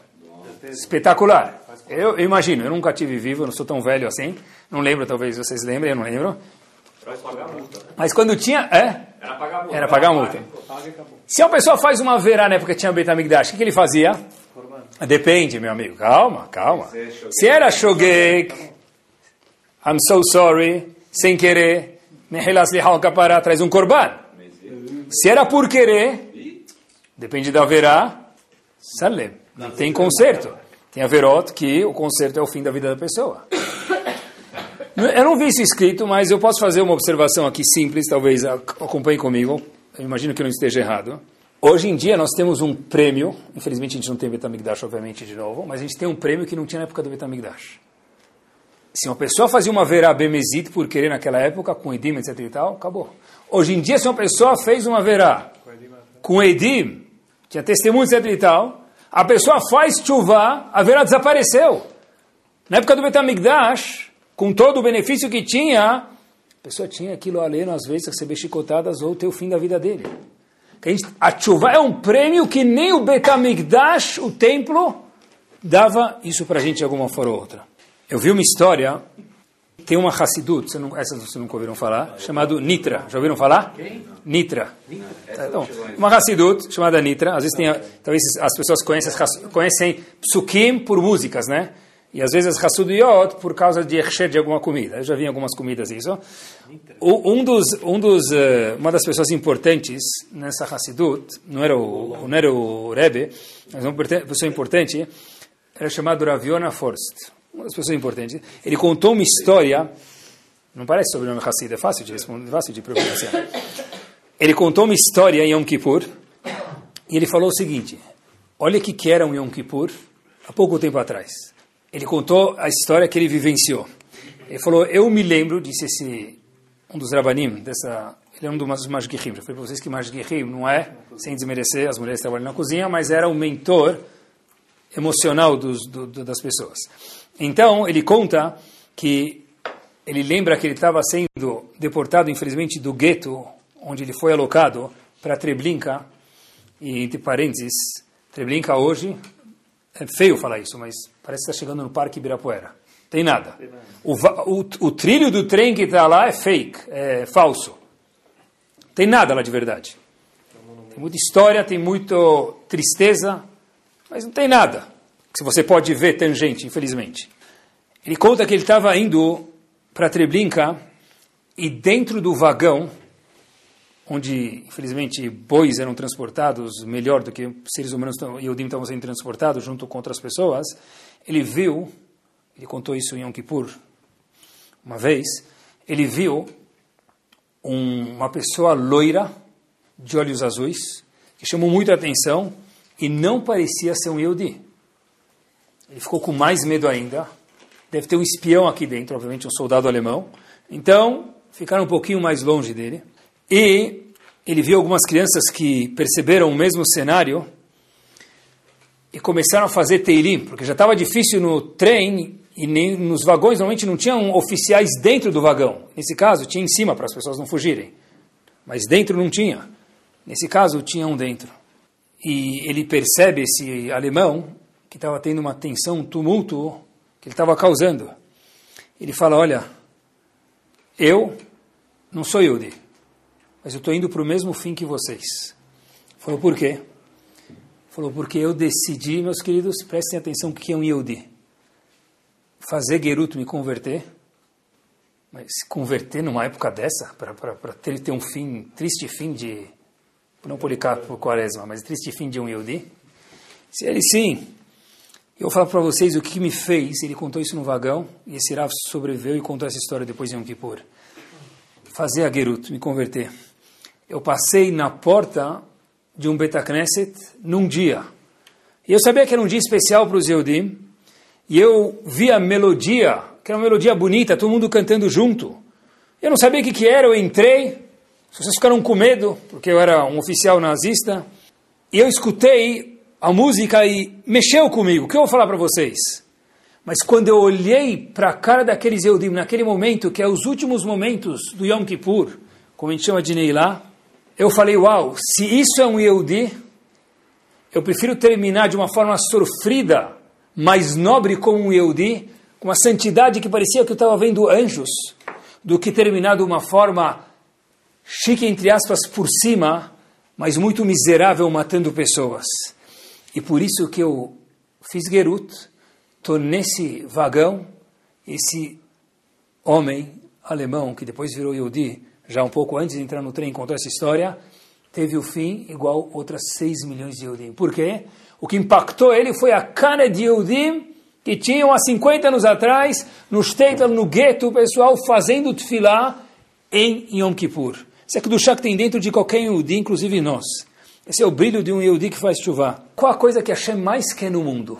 Espetacular. Eu, eu, imagino, eu nunca tive vivo, eu não sou tão velho assim. Não lembro, talvez vocês lembrem, eu não lembro. Mas quando tinha. É? Era pagar multa. Era pagar multa. Se uma pessoa faz uma verá na época que tinha Betamigdash, o que, que ele fazia? Depende, meu amigo. Calma, calma. Se era shogek, I'm so sorry, sem querer, traz um korban. Se era por querer, depende da verá, salem. Não tem conserto. Tem a verot que o conserto é o fim da vida da pessoa. Eu não vi isso escrito, mas eu posso fazer uma observação aqui simples, talvez acompanhe comigo. Eu imagino que não esteja errado. Hoje em dia nós temos um prêmio, infelizmente a gente não tem Betamigdash, obviamente, de novo, mas a gente tem um prêmio que não tinha na época do Betamigdash. Se uma pessoa fazia uma verá bemezit por querer naquela época, com edim, etc e tal, acabou. Hoje em dia, se uma pessoa fez uma verá com edim, tinha testemunho, etc e tal, a pessoa faz chuva, a verá desapareceu. Na época do Betamigdash, com todo o benefício que tinha, a pessoa tinha aquilo aleno, às vezes, receber chicotadas ou ter o fim da vida dele. A chuva é um prêmio que nem o Betamigdash, o templo, dava isso para a gente de alguma forma ou outra. Eu vi uma história, tem uma Hassidut, você não, essas vocês nunca ouviram falar, chamado Nitra. Já ouviram falar? Nitra. Então, uma Hassidut chamada Nitra, às vezes tem, talvez as pessoas conhecem, conhecem psukim por músicas, né? E às vezes Hassudiyot por causa de Echsher de alguma comida. Eu já vi algumas comidas isso. Um dos, um dos, uh, uma das pessoas importantes nessa Hassidut, não era o, não era o Rebbe, mas uma pessoa importante, era chamado Raviona Forst. Uma das pessoas importantes. Ele contou uma história, não parece sobrenome Hassid, é fácil de responder, fácil de pronunciar. Ele contou uma história em Yom Kippur, e ele falou o seguinte, olha o que era um Yom Kippur há pouco tempo atrás. Ele contou a história que ele vivenciou. Ele falou, eu me lembro, disse esse, um dos rabanim, dessa, ele é um dos Mashgichim. Já falei para vocês que Mashgichim não é, sem desmerecer, as mulheres trabalham na cozinha, mas era o mentor emocional dos, do, do, das pessoas. Então, ele conta que ele lembra que ele estava sendo deportado, infelizmente, do gueto, onde ele foi alocado, para Treblinka, e entre parênteses, Treblinka hoje, é feio falar isso, mas Parece que está chegando no Parque Ibirapuera. Tem nada. O, o, o trilho do trem que está lá é fake, é falso. Tem nada lá de verdade. Tem muita história, tem muita tristeza, mas não tem nada. Se você pode ver tangente, infelizmente. Ele conta que ele estava indo para Treblinka e dentro do vagão, onde, infelizmente, bois eram transportados melhor do que seres humanos e Odim estavam sendo transportados junto com outras pessoas, ele viu, ele contou isso em Yom Kippur, uma vez, ele viu um, uma pessoa loira, de olhos azuis, que chamou muita atenção e não parecia ser um Yehudi. Ele ficou com mais medo ainda. Deve ter um espião aqui dentro, obviamente um soldado alemão. Então, ficaram um pouquinho mais longe dele. E ele viu algumas crianças que perceberam o mesmo cenário e começaram a fazer teirim, porque já estava difícil no trem e nem nos vagões normalmente não tinham oficiais dentro do vagão. Nesse caso, tinha em cima para as pessoas não fugirem. Mas dentro não tinha. Nesse caso, tinha um dentro. E ele percebe esse alemão que estava tendo uma tensão, um tumulto que ele estava causando. Ele fala: Olha, eu não sou Yudi, mas eu estou indo para o mesmo fim que vocês. Falou: Por quê? Falou: Porque eu decidi, meus queridos, prestem atenção o que é um Yudi. Fazer Gerut me converter. Mas converter numa época dessa, para ter, ter um fim, triste fim de não Policarpo Quaresma, mas triste fim de um Yehudi? Se ele sim, eu falar para vocês o que me fez, ele contou isso no vagão, e esse Rav sobreviveu e contou essa história depois de Yom Kippur. Fazer a Gerut, me converter. Eu passei na porta de um Betacneset num dia. E eu sabia que era um dia especial para os Yehudim, e eu vi a melodia, que era uma melodia bonita, todo mundo cantando junto. Eu não sabia o que, que era, eu entrei, vocês ficaram com medo, porque eu era um oficial nazista, e eu escutei a música e mexeu comigo. O que eu vou falar para vocês? Mas quando eu olhei para a cara daqueles Eudim, naquele momento, que é os últimos momentos do Yom Kippur, como a gente chama de Neilá, eu falei, uau, se isso é um Yehudi, eu prefiro terminar de uma forma sofrida, mais nobre como um Yehudi, com uma santidade que parecia que eu estava vendo anjos, do que terminar de uma forma chique, entre aspas, por cima, mas muito miserável matando pessoas. E por isso que eu fiz Gerut, estou nesse vagão, esse homem alemão, que depois virou Yehudi, já um pouco antes de entrar no trem, contou essa história, teve o fim igual outras 6 milhões de Yehudim. Por quê? O que impactou ele foi a cana de Yehudim que tinham há 50 anos atrás, no Shtetl, no gueto, o pessoal fazendo tefilá em Yom Kippur. Isso é que do chá que tem dentro de qualquer Yehudi, inclusive nós. Esse é o brilho de um Yehudi que faz chuva. Qual a coisa que Hashem mais quer no mundo?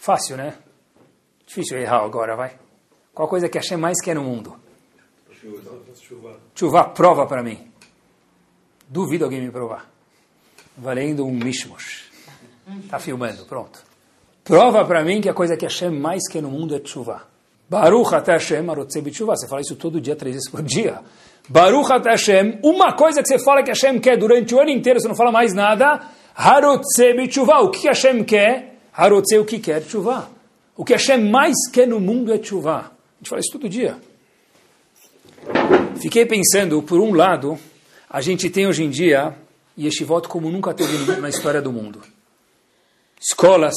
Fácil, né? Difícil errar agora, vai. Qual a coisa que Hashem mais quer no mundo? Chuva, prova para mim. Duvido alguém me provar. Valendo um mishmosh. Está filmando, pronto. Prova para mim que a coisa que Hashem mais quer no mundo é chuva. Baruch até Hashem, Você fala isso todo dia, três vezes por dia. Baruch At Hashem, uma coisa que você fala que Hashem quer durante o ano inteiro, você não fala mais nada, Harotze B'tshuva, o que Hashem quer? Harotze, o que quer tshuva. O que Hashem mais quer no mundo é tshuva. A gente fala isso todo dia. Fiquei pensando, por um lado, a gente tem hoje em dia yeshivot como nunca teve na história do mundo. Escolas,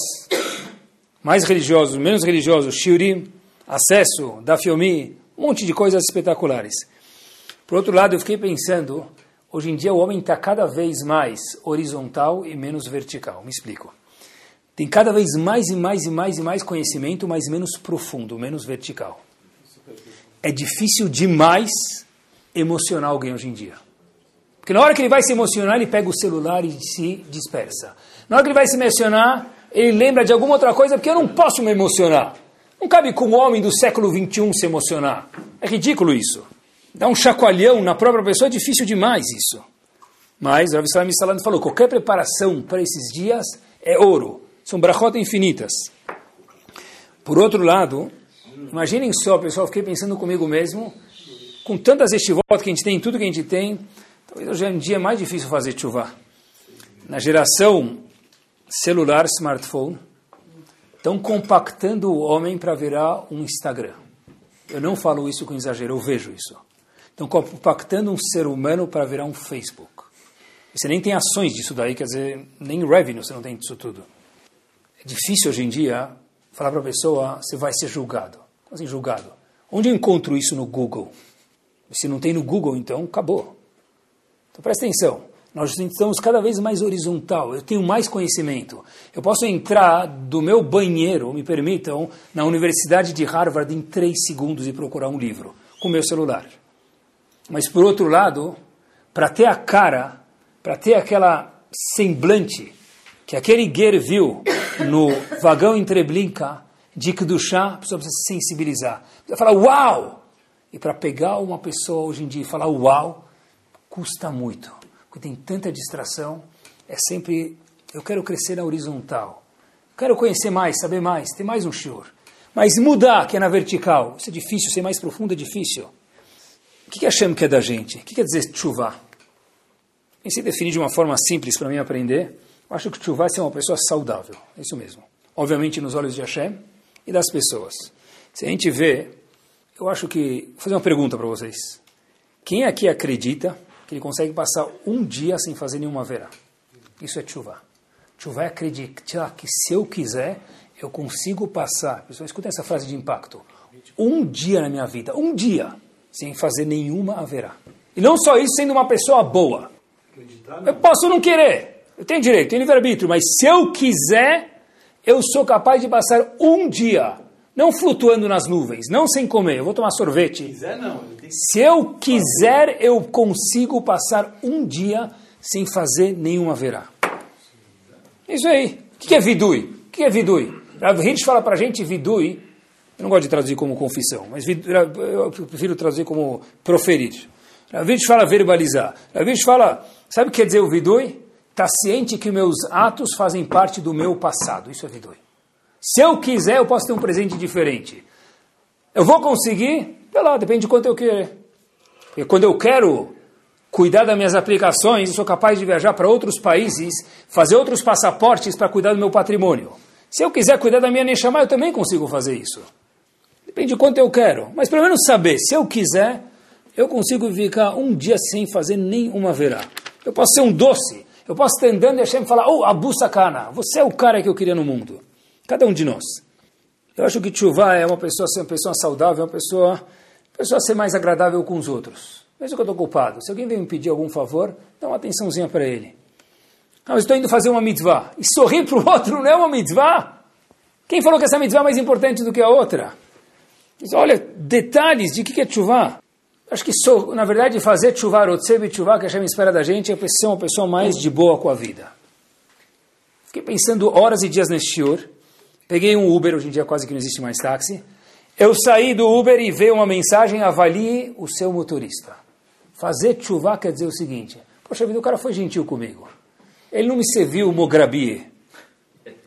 mais religiosos, menos religiosos, shiurim, acesso, dafiomi, um monte de coisas espetaculares. Por outro lado, eu fiquei pensando, hoje em dia o homem está cada vez mais horizontal e menos vertical. Me explico. Tem cada vez mais e mais e mais e mais conhecimento, mas menos profundo, menos vertical. É difícil demais emocionar alguém hoje em dia. Porque na hora que ele vai se emocionar, ele pega o celular e se dispersa. Na hora que ele vai se emocionar, ele lembra de alguma outra coisa, porque eu não posso me emocionar. Não cabe com o homem do século XXI se emocionar. É ridículo isso dar um chacoalhão na própria pessoa é difícil demais isso. Mas Rav Salam Salam falou, qualquer preparação para esses dias é ouro. São brachot infinitas. Por outro lado, imaginem só, pessoal, fiquei pensando comigo mesmo, com tantas estivotas que a gente tem, tudo que a gente tem, talvez hoje em dia é mais difícil fazer chuva. Na geração celular, smartphone, estão compactando o homem para virar um Instagram. Eu não falo isso com exagero, eu vejo isso. estão compactando um ser humano para virar um Facebook. Você nem tem ações disso daí, quer dizer, nem revenue você não tem disso tudo. É difícil hoje em dia falar para a pessoa, você vai ser julgado. Assim julgado? Onde eu encontro isso no Google? Se não tem no Google, então acabou. Então presta atenção. Nós estamos cada vez mais horizontal. Eu tenho mais conhecimento. Eu posso entrar do meu banheiro, me permitam, na Universidade de Harvard em três segundos e procurar um livro com meu celular. Mas por outro lado, para ter a cara, para ter aquela semblante que aquele Ger viu no vagão em Treblinka de Kedushá, a pessoa precisa se sensibilizar. Precisa falar, uau! E para pegar uma pessoa hoje em dia e falar uau, custa muito. Porque tem tanta distração. É sempre, eu quero crescer na horizontal. Quero conhecer mais, saber mais, ter mais um shiur. Mas mudar, que é na vertical, isso é difícil, ser mais profundo é difícil. O que, que Hashem quer da gente? O que quer dizer chuva? Em se definir de uma forma simples para mim aprender, eu acho que chuva é ser uma pessoa saudável. É isso mesmo. Obviamente nos olhos de Hashem e das pessoas. Se a gente vê, eu acho que... Vou fazer uma pergunta para vocês. Quem aqui acredita que ele consegue passar um dia sem fazer nenhuma verá? Isso é chuva. Chuva é acreditar que se eu quiser, eu consigo passar. Pessoal, escutem essa frase de impacto. Um dia na minha vida, um dia sem fazer nenhuma haverá. E não só isso, sendo uma pessoa boa. Eu posso não querer, eu tenho direito, tenho livre-arbítrio, mas se eu quiser, eu sou capaz de passar um dia, não flutuando nas nuvens, não sem comer, eu vou tomar sorvete. quiser, não. Se eu quiser, eu consigo passar um dia sem fazer nenhuma verá. Isso aí. O que é vidui? O que é vidui? A gente fala para a gente vidui eu não gosto de traduzir como confissão, mas eu prefiro traduzir como proferir. Ravid fala verbalizar. Ravid fala, sabe o que quer dizer o vidui? Está ciente que meus atos fazem parte do meu passado. Isso é vidui. Se eu quiser, eu posso ter um presente diferente. Eu vou conseguir? Vê lá, depende de quanto eu querer. Porque quando eu quero cuidar das minhas aplicações, eu sou capaz de viajar para outros países, fazer outros passaportes para cuidar do meu patrimônio. Se eu quiser cuidar da minha Neshama, eu também consigo fazer isso. Depende de quanto eu quero. Mas pelo menos saber, se eu quiser, eu consigo ficar um dia sem fazer nem uma verá. Eu posso ser um doce. Eu posso estar andando e Hashem falar, oh, Abu Sakana, você é o cara que eu queria no mundo. Cada um de nós. Eu acho que Tshuva é uma pessoa ser uma pessoa saudável, uma pessoa, pessoa ser mais agradável com os outros. Mesmo que eu estou culpado. Se alguém vem me pedir algum favor, dá uma atençãozinha para ele. Não, eu estou indo fazer uma mitzvah. E sorrir para o outro não é uma mitzvah? Quem falou que essa mitzvah é mais importante do que a outra? Olha, detalhes de que é tshuva. Acho que, sou, na verdade, fazer tshuva, rotseb tshuva, que a Hashem espera da gente, é ser uma pessoa mais de boa com a vida. Fiquei pensando horas e dias nesse shiur. Peguei um Uber, hoje em dia quase que não existe mais táxi. Eu saí do Uber e veio uma mensagem, avalie o seu motorista. Fazer tshuva quer dizer o seguinte, poxa vida, o cara foi gentil comigo. Ele não me serviu mograbi,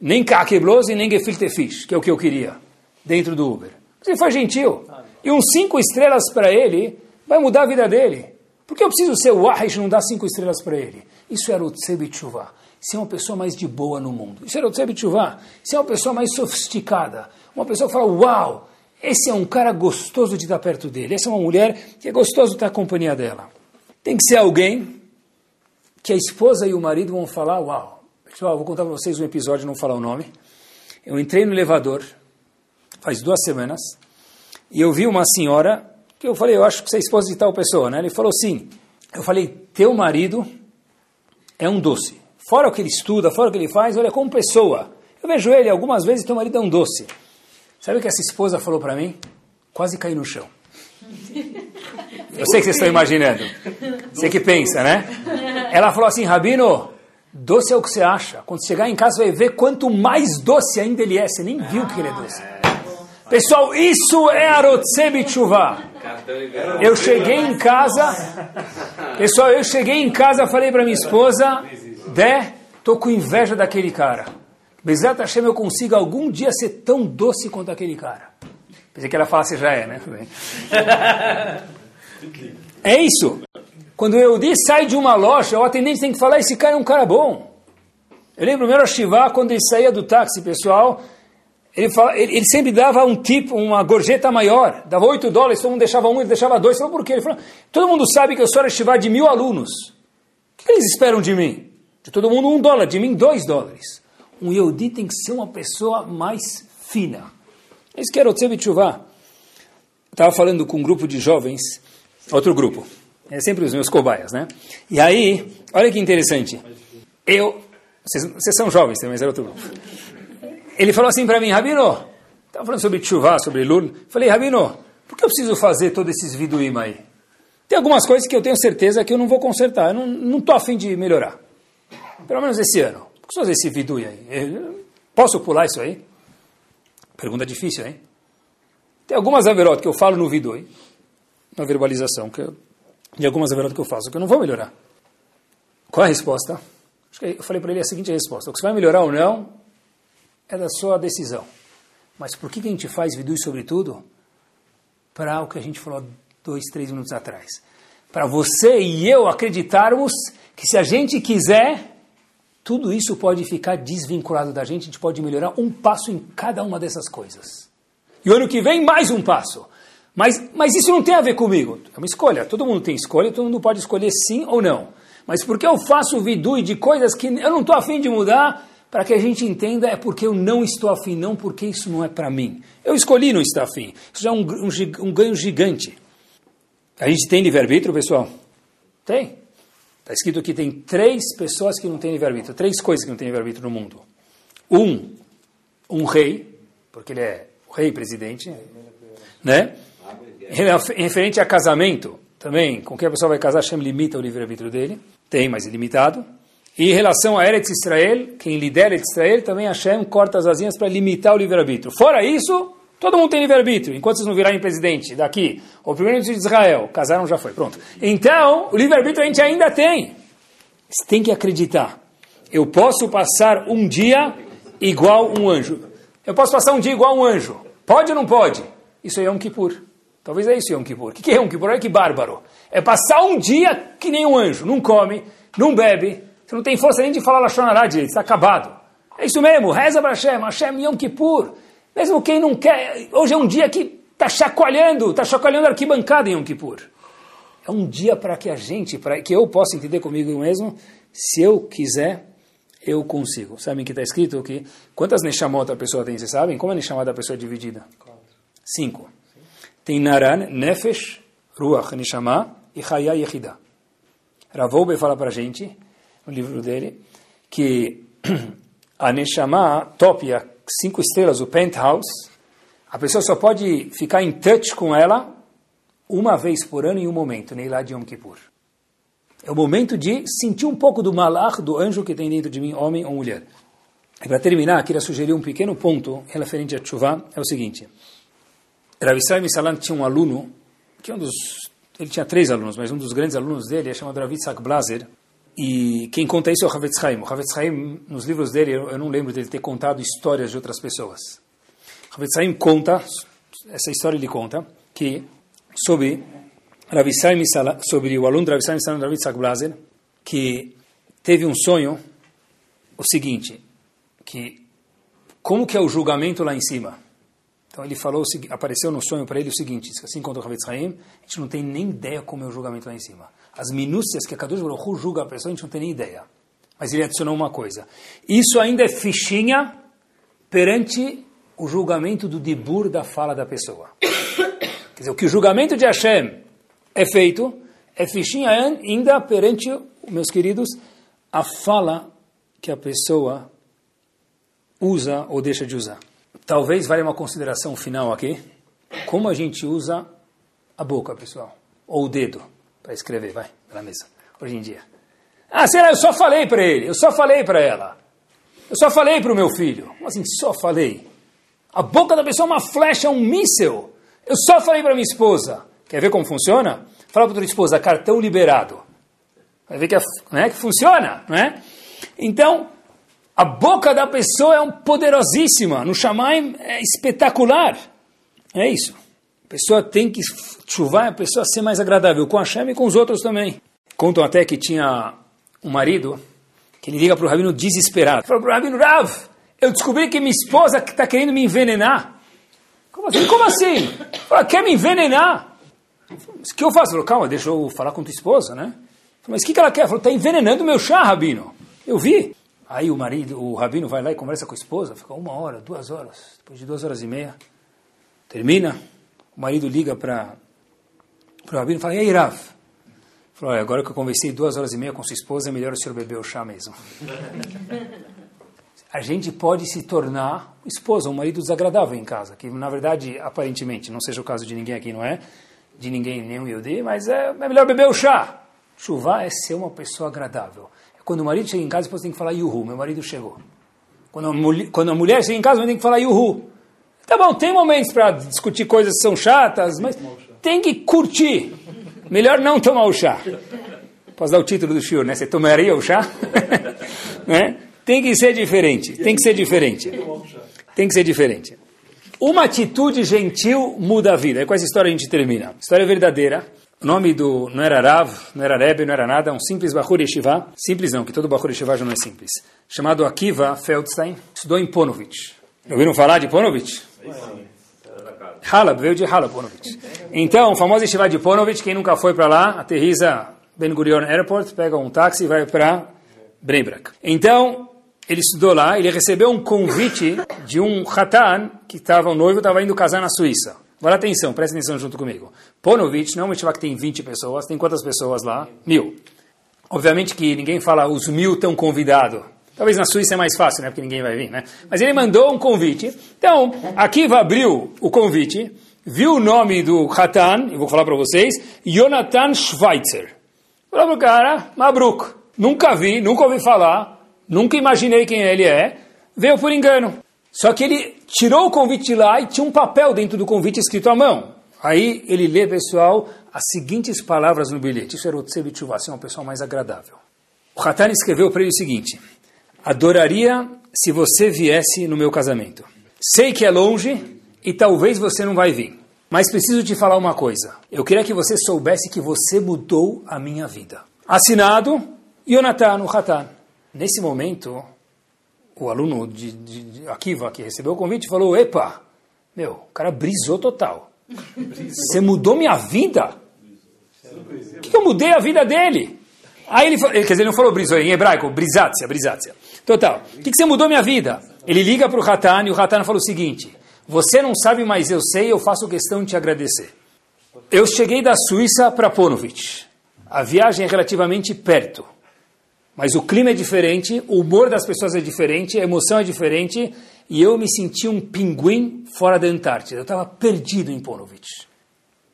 nem kakeblos nem gefilte fish, que é o que eu queria, dentro do Uber. Ele foi gentil. E uns cinco estrelas para ele vai mudar a vida dele. Por que eu preciso ser o Wahish e não dar cinco estrelas para ele? Isso é Rotseb Tshuva. Ser uma pessoa mais de boa no mundo. Isso é Rotseb Tshuva. Ser uma pessoa mais sofisticada. Uma pessoa que fala, uau, esse é um cara gostoso de estar perto dele. Essa é uma mulher que é gostoso estar na companhia dela. Tem que ser alguém que a esposa e o marido vão falar, uau. Pessoal, vou contar para vocês um episódio, não falar o nome. Eu entrei no elevador, faz duas semanas, e eu vi uma senhora, que eu falei, eu acho que você é esposa de tal pessoa, né? Ele falou sim. Eu falei, teu marido é um doce. Fora o que ele estuda, fora o que ele faz, olha, como pessoa. Eu vejo ele algumas vezes, teu marido é um doce. Sabe o que essa esposa falou para mim? Quase caí no chão. Eu sei que vocês estão imaginando. Você que pensa, né? Ela falou assim, Rabino, doce é o que você acha. Quando chegar em casa, você vai ver quanto mais doce ainda ele é. Você nem viu que ele é doce. Pessoal, isso é Arotseb Tshuva. Eu cheguei em casa, pessoal, eu cheguei em casa, falei para minha esposa, Dé, tô com inveja daquele cara. Bezat Hashem, eu consigo algum dia ser tão doce quanto aquele cara. Pensei que ela falasse já é, né? É isso. Quando o Eudi sai de uma loja, o atendente tem que falar, esse cara é um cara bom. Eu lembro o meu Shiva, quando ele saía do táxi, pessoal, ele, fala, ele, ele, sempre dava um tipo, uma gorjeta maior, dava 8 dólares, todo mundo deixava um, ele deixava dois. Falou, por quê? Ele falou, todo mundo sabe que eu sou estivar de mil alunos. O que, eles esperam de mim? De todo mundo um dólar, de mim dois dólares. Um Yehudi tem que ser uma pessoa mais fina. Isso que era o Tsevitchuvah. Estava falando com um grupo de jovens, outro grupo, é sempre os meus cobaias, né? E aí, olha que interessante. Eu, vocês, vocês são jovens também, mas era outro grupo. Ele falou assim para mim, Rabino, estava falando sobre chuvá, sobre lula. Falei, Rabino, por que eu preciso fazer todos esses viduim aí? Tem algumas coisas que eu tenho certeza que eu não vou consertar, eu não estou afim de melhorar. Pelo menos esse ano. Por que fazer esse viduim aí? Eu, posso pular isso aí? Pergunta difícil, hein? Tem algumas averotas que eu falo no viduim, na verbalização, que eu de algumas averotas que eu faço, que eu não vou melhorar. Qual é a resposta? Eu falei para ele a seguinte resposta: o que você vai melhorar ou não é da sua decisão. Mas por que, que a gente faz vidui sobre tudo? Para o que a gente falou dois, três minutos atrás. Para você e eu acreditarmos que se a gente quiser, tudo isso pode ficar desvinculado da gente, a gente pode melhorar um passo em cada uma dessas coisas. E o ano que vem, mais um passo. Mas, mas isso não tem a ver comigo. É uma escolha. Todo mundo tem escolha, todo mundo pode escolher sim ou não. Mas porque eu faço vidui de coisas que eu não estou afim de mudar, para que a gente entenda é porque eu não estou afim, não porque isso não é para mim. Eu escolhi não estar afim. Isso já é um, um, um ganho gigante. A gente tem livre-arbítrio, pessoal? Tem. Está escrito aqui, tem três pessoas que não têm livre-arbítrio, três coisas que não têm livre-arbítrio no mundo. Um, um rei, porque ele é o rei presidente, né? Referente a casamento, também, com quem a pessoa vai casar, Hashem limita o livre-arbítrio dele, tem, mas ilimitado. E em relação a Eretz Israel, quem lidera Eretz Israel, também Hashem corta as asinhas para limitar o livre-arbítrio. Fora isso, todo mundo tem livre-arbítrio, enquanto vocês não virarem presidente daqui, o primeiro-ministro de Israel, casaram já foi, pronto. Então, o livre-arbítrio a gente ainda tem. Você tem que acreditar. Eu posso passar um dia igual um anjo. Eu posso passar um dia igual um anjo. Pode ou não pode? Isso é um Kippur. Talvez é isso Yom Kippur. O que é Yom Kippur? Olha que bárbaro. É passar um dia que nem um anjo. Não come, não bebe. Você não tem força nem de falar Lashonará direito. Está acabado. É isso mesmo. Reza para Hashem. Hashem Yom Kippur. Mesmo quem não quer. Hoje é um dia que está chacoalhando. Está chacoalhando a arquibancada em Yom Kippur. É um dia para que a gente, para que eu possa entender comigo mesmo. Se eu quiser, eu consigo. Sabem que está escrito que quantas Neshamot a pessoa tem? Vocês sabem? Como é Neshamot da pessoa dividida? Cinco. Tem Naran, Nefesh, Ruach, Neshama e Chaya Yechida. Ravoube fala para a gente, no livro dele, que a Neshama, top, a cinco estrelas, o penthouse, a pessoa só pode ficar em touch com ela uma vez por ano em um momento, Neilá de Yom Kippur. É o momento de sentir um pouco do malach, do anjo que tem dentro de mim, homem ou mulher. E para terminar, queria sugerir um pequeno ponto referente a Tshuva, é o seguinte. Rav Israel Misalan tinha um aluno, que é um dos, ele tinha três alunos, mas um dos grandes alunos dele é chamado Rav Yitzhak Blaser, e quem conta isso é o Havetz Haim. O Havetz Haim, nos livros dele, eu, não lembro dele ter contado histórias de outras pessoas. O Havetz conta, essa história ele conta, que sobre Rav Israel sobre o aluno de Rav Israel Misalan, Rav Yitzhak Blaser, que teve um sonho, o seguinte, que como que é o julgamento lá em cima? Então ele falou, apareceu no sonho para ele o seguinte, assim conta o Havetz Haim, a gente não tem nem ideia como é o julgamento lá em cima. As minúcias que a Kadosh Baruch julga a pessoa, a gente não tem nem ideia. Mas ele adicionou uma coisa. Isso ainda é fichinha perante o julgamento do dibur da fala da pessoa. Quer dizer, o que o julgamento de Hashem é feito, é fichinha ainda perante, meus queridos, a fala que a pessoa usa ou deixa de usar. Talvez valha uma consideração final aqui. Como a gente usa a boca, pessoal? Ou o dedo para escrever, vai, na mesa, hoje em dia. Ah, será? Eu só falei para ele, eu só falei para ela. Eu só falei para o meu filho. Como assim, só falei? A boca da pessoa é uma flecha, um míssel. Eu só falei para minha esposa. Quer ver como funciona? Fala para tua esposa, cartão liberado. Vai ver que, é, né, que funciona, não é? Então, a boca da pessoa é poderosíssima. No Shamaim é espetacular. É isso. Pessoa tem que chuvar a pessoa ser mais agradável com a Hashem e com os outros também. Contam até que tinha um marido que ele liga para o rabino desesperado. Fala para o rabino, Rav, eu descobri que minha esposa está querendo me envenenar. Como assim? Como assim? Fala, quer me envenenar? O que eu faço? Falei, calma, deixa eu falar com tua esposa, né? Mas o que, que ela quer? Falou, está envenenando meu chá, Rabino. Eu vi. Aí o marido, o Rabino vai lá e conversa com a esposa, fica uma hora, duas horas, depois de duas horas e meia, termina, o marido liga para o Rabino e fala, e aí, Rav? Falou, agora que eu conversei duas horas e meia com sua esposa, é melhor o senhor beber o chá mesmo. a gente pode se tornar esposa, um marido desagradável em casa, que na verdade, aparentemente, não seja o caso de ninguém aqui, não é? De ninguém, nenhum Yudi, mas é, é melhor beber o chá. Chuvar é ser uma pessoa agradável. Quando o marido chega em casa, depois tem que falar yuhu, meu marido chegou. Quando a, mulher, quando a mulher chega em casa, tem que falar yuhu. Tá bom, tem momentos para discutir coisas que são chatas, mas tem que curtir. Melhor não tomar o chá. Posso dar o título do show, né? Você tomaria o chá? né? Tem que ser diferente. Tem que ser diferente. Tem que ser diferente. Uma atitude gentil muda a vida. E com essa história a gente termina. História verdadeira. O nome do não era Rav, não era Rebbe, não era nada, um simples Bahur Yeshiva. Simples não, que todo Bahur Yeshiva já não é simples. Chamado Akiva Feldstein. Estudou em Ponovitch. Ouviram falar de Ponovitch? Halab, veio de Halab, Ponovitch. Então, famoso Yeshiva de Ponovitch, quem nunca foi para lá, aterriza Ben Gurion Airport, pega um táxi e vai para Brak. Então, ele estudou lá, ele recebeu um convite de um Hatan, que estava, o noivo estava indo casar na Suíça. Agora atenção, presta atenção junto comigo. Ponovitch não é uma que tem 20 pessoas, tem quantas pessoas lá? Mil. Obviamente que ninguém fala os mil estão convidados. Talvez na Suíça é mais fácil, né? Porque ninguém vai vir, né? Mas ele mandou um convite. Então, Akiva abriu o convite, viu o nome do Hatan, eu vou falar para vocês, Jonathan Schweitzer. Falou para o cara, Mabruk. Nunca vi, nunca ouvi falar, nunca imaginei quem ele é. Veio por engano. Só que ele tirou o convite de lá e tinha um papel dentro do convite escrito à mão. Aí ele lê, pessoal, as seguintes palavras no bilhete. Isso era o Tsevitchuvá, ser uma pessoa mais agradável. O Hatan escreveu para ele o seguinte: Adoraria se você viesse no meu casamento. Sei que é longe e talvez você não vai vir. Mas preciso te falar uma coisa. Eu queria que você soubesse que você mudou a minha vida. Assinado, Yonatan, Hatan. Nesse momento, o aluno de, de, de Akiva, que recebeu o convite, falou, epa, meu, o cara brisou total. Você mudou minha vida? O que eu mudei a vida dele? Aí ele, quer dizer, ele não falou brisou, em hebraico, brisácia, brisácia. Total. O que, que você mudou minha vida? Ele liga para o Hatan e o Hatan fala o seguinte, você não sabe, mas eu sei, eu faço questão de te agradecer. Eu cheguei da Suíça para Ponovitch. A viagem é relativamente perto. Mas o clima é diferente, o humor das pessoas é diferente, a emoção é diferente, e eu me senti um pinguim fora da Antártida. Eu estava perdido em Ponovitch.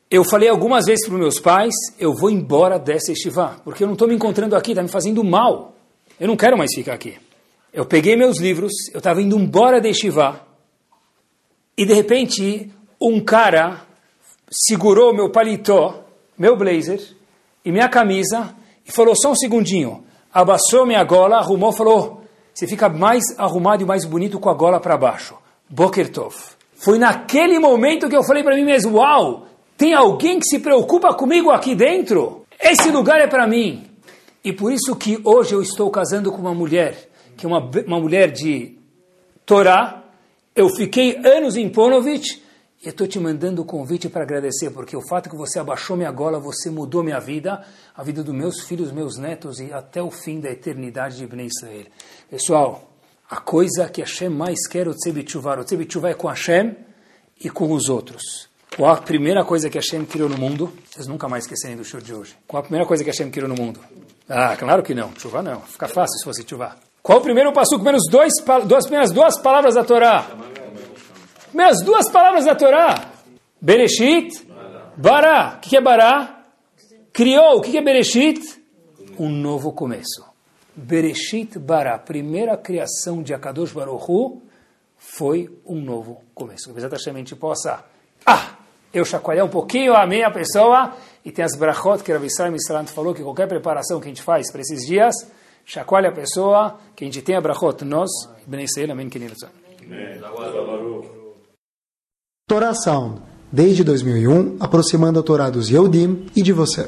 Eu falei algumas vezes para meus pais, eu vou embora dessa estivá, porque eu não estou me encontrando aqui, está me fazendo mal. Eu não quero mais ficar aqui. Eu peguei meus livros, eu estava indo embora da estivá, e de repente um cara segurou meu paletó, meu blazer e minha camisa e falou só um segundinho abaixou minha gola, arrumou, falou: você fica mais arrumado e mais bonito com a gola para baixo. Boker Tov. Foi naquele momento que eu falei para mim mesmo: Uau, tem alguém que se preocupa comigo aqui dentro? Esse lugar é para mim. E por isso que hoje eu estou casando com uma mulher, que é uma, uma mulher de Torá. Eu fiquei anos em Ponovitch e eu estou te mandando o convite para agradecer, porque o fato que você abaixou minha gola, você mudou minha vida, a vida dos meus filhos, meus netos e até o fim da eternidade de Ibn Israel. Pessoal, a coisa que Hashem mais quer é o Tzebitchuvah. O Tzebitchuvah é com Hashem e com os outros. Qual a primeira coisa que Hashem criou no mundo? Vocês nunca mais esquecerem do show de hoje. Qual a primeira coisa que Hashem criou no mundo? Ah, claro que não. Chuva não. Fica fácil se fosse chuva. Qual o primeiro passo? Menos dois, duas, primeiras duas palavras da Torá. Primeiras duas palavras da Torá. Bereshit, Bará. O que é Bará? Criou. O que é Bereshit? Um novo começo. Bereshit Bará, primeira criação de Akadosh Baruchu, foi um novo começo. Exatamente possa, ah, eu chacoalhar um pouquinho a minha pessoa, e tem as brachot que a Israel Misralant falou, que qualquer preparação que a gente faz para esses dias, chacoalha a pessoa, que a gente tenha brachot, nós, Bnei Israel, amém, que Torá Sound, desde 2001, aproximando a Torá dos Yehudim e de você.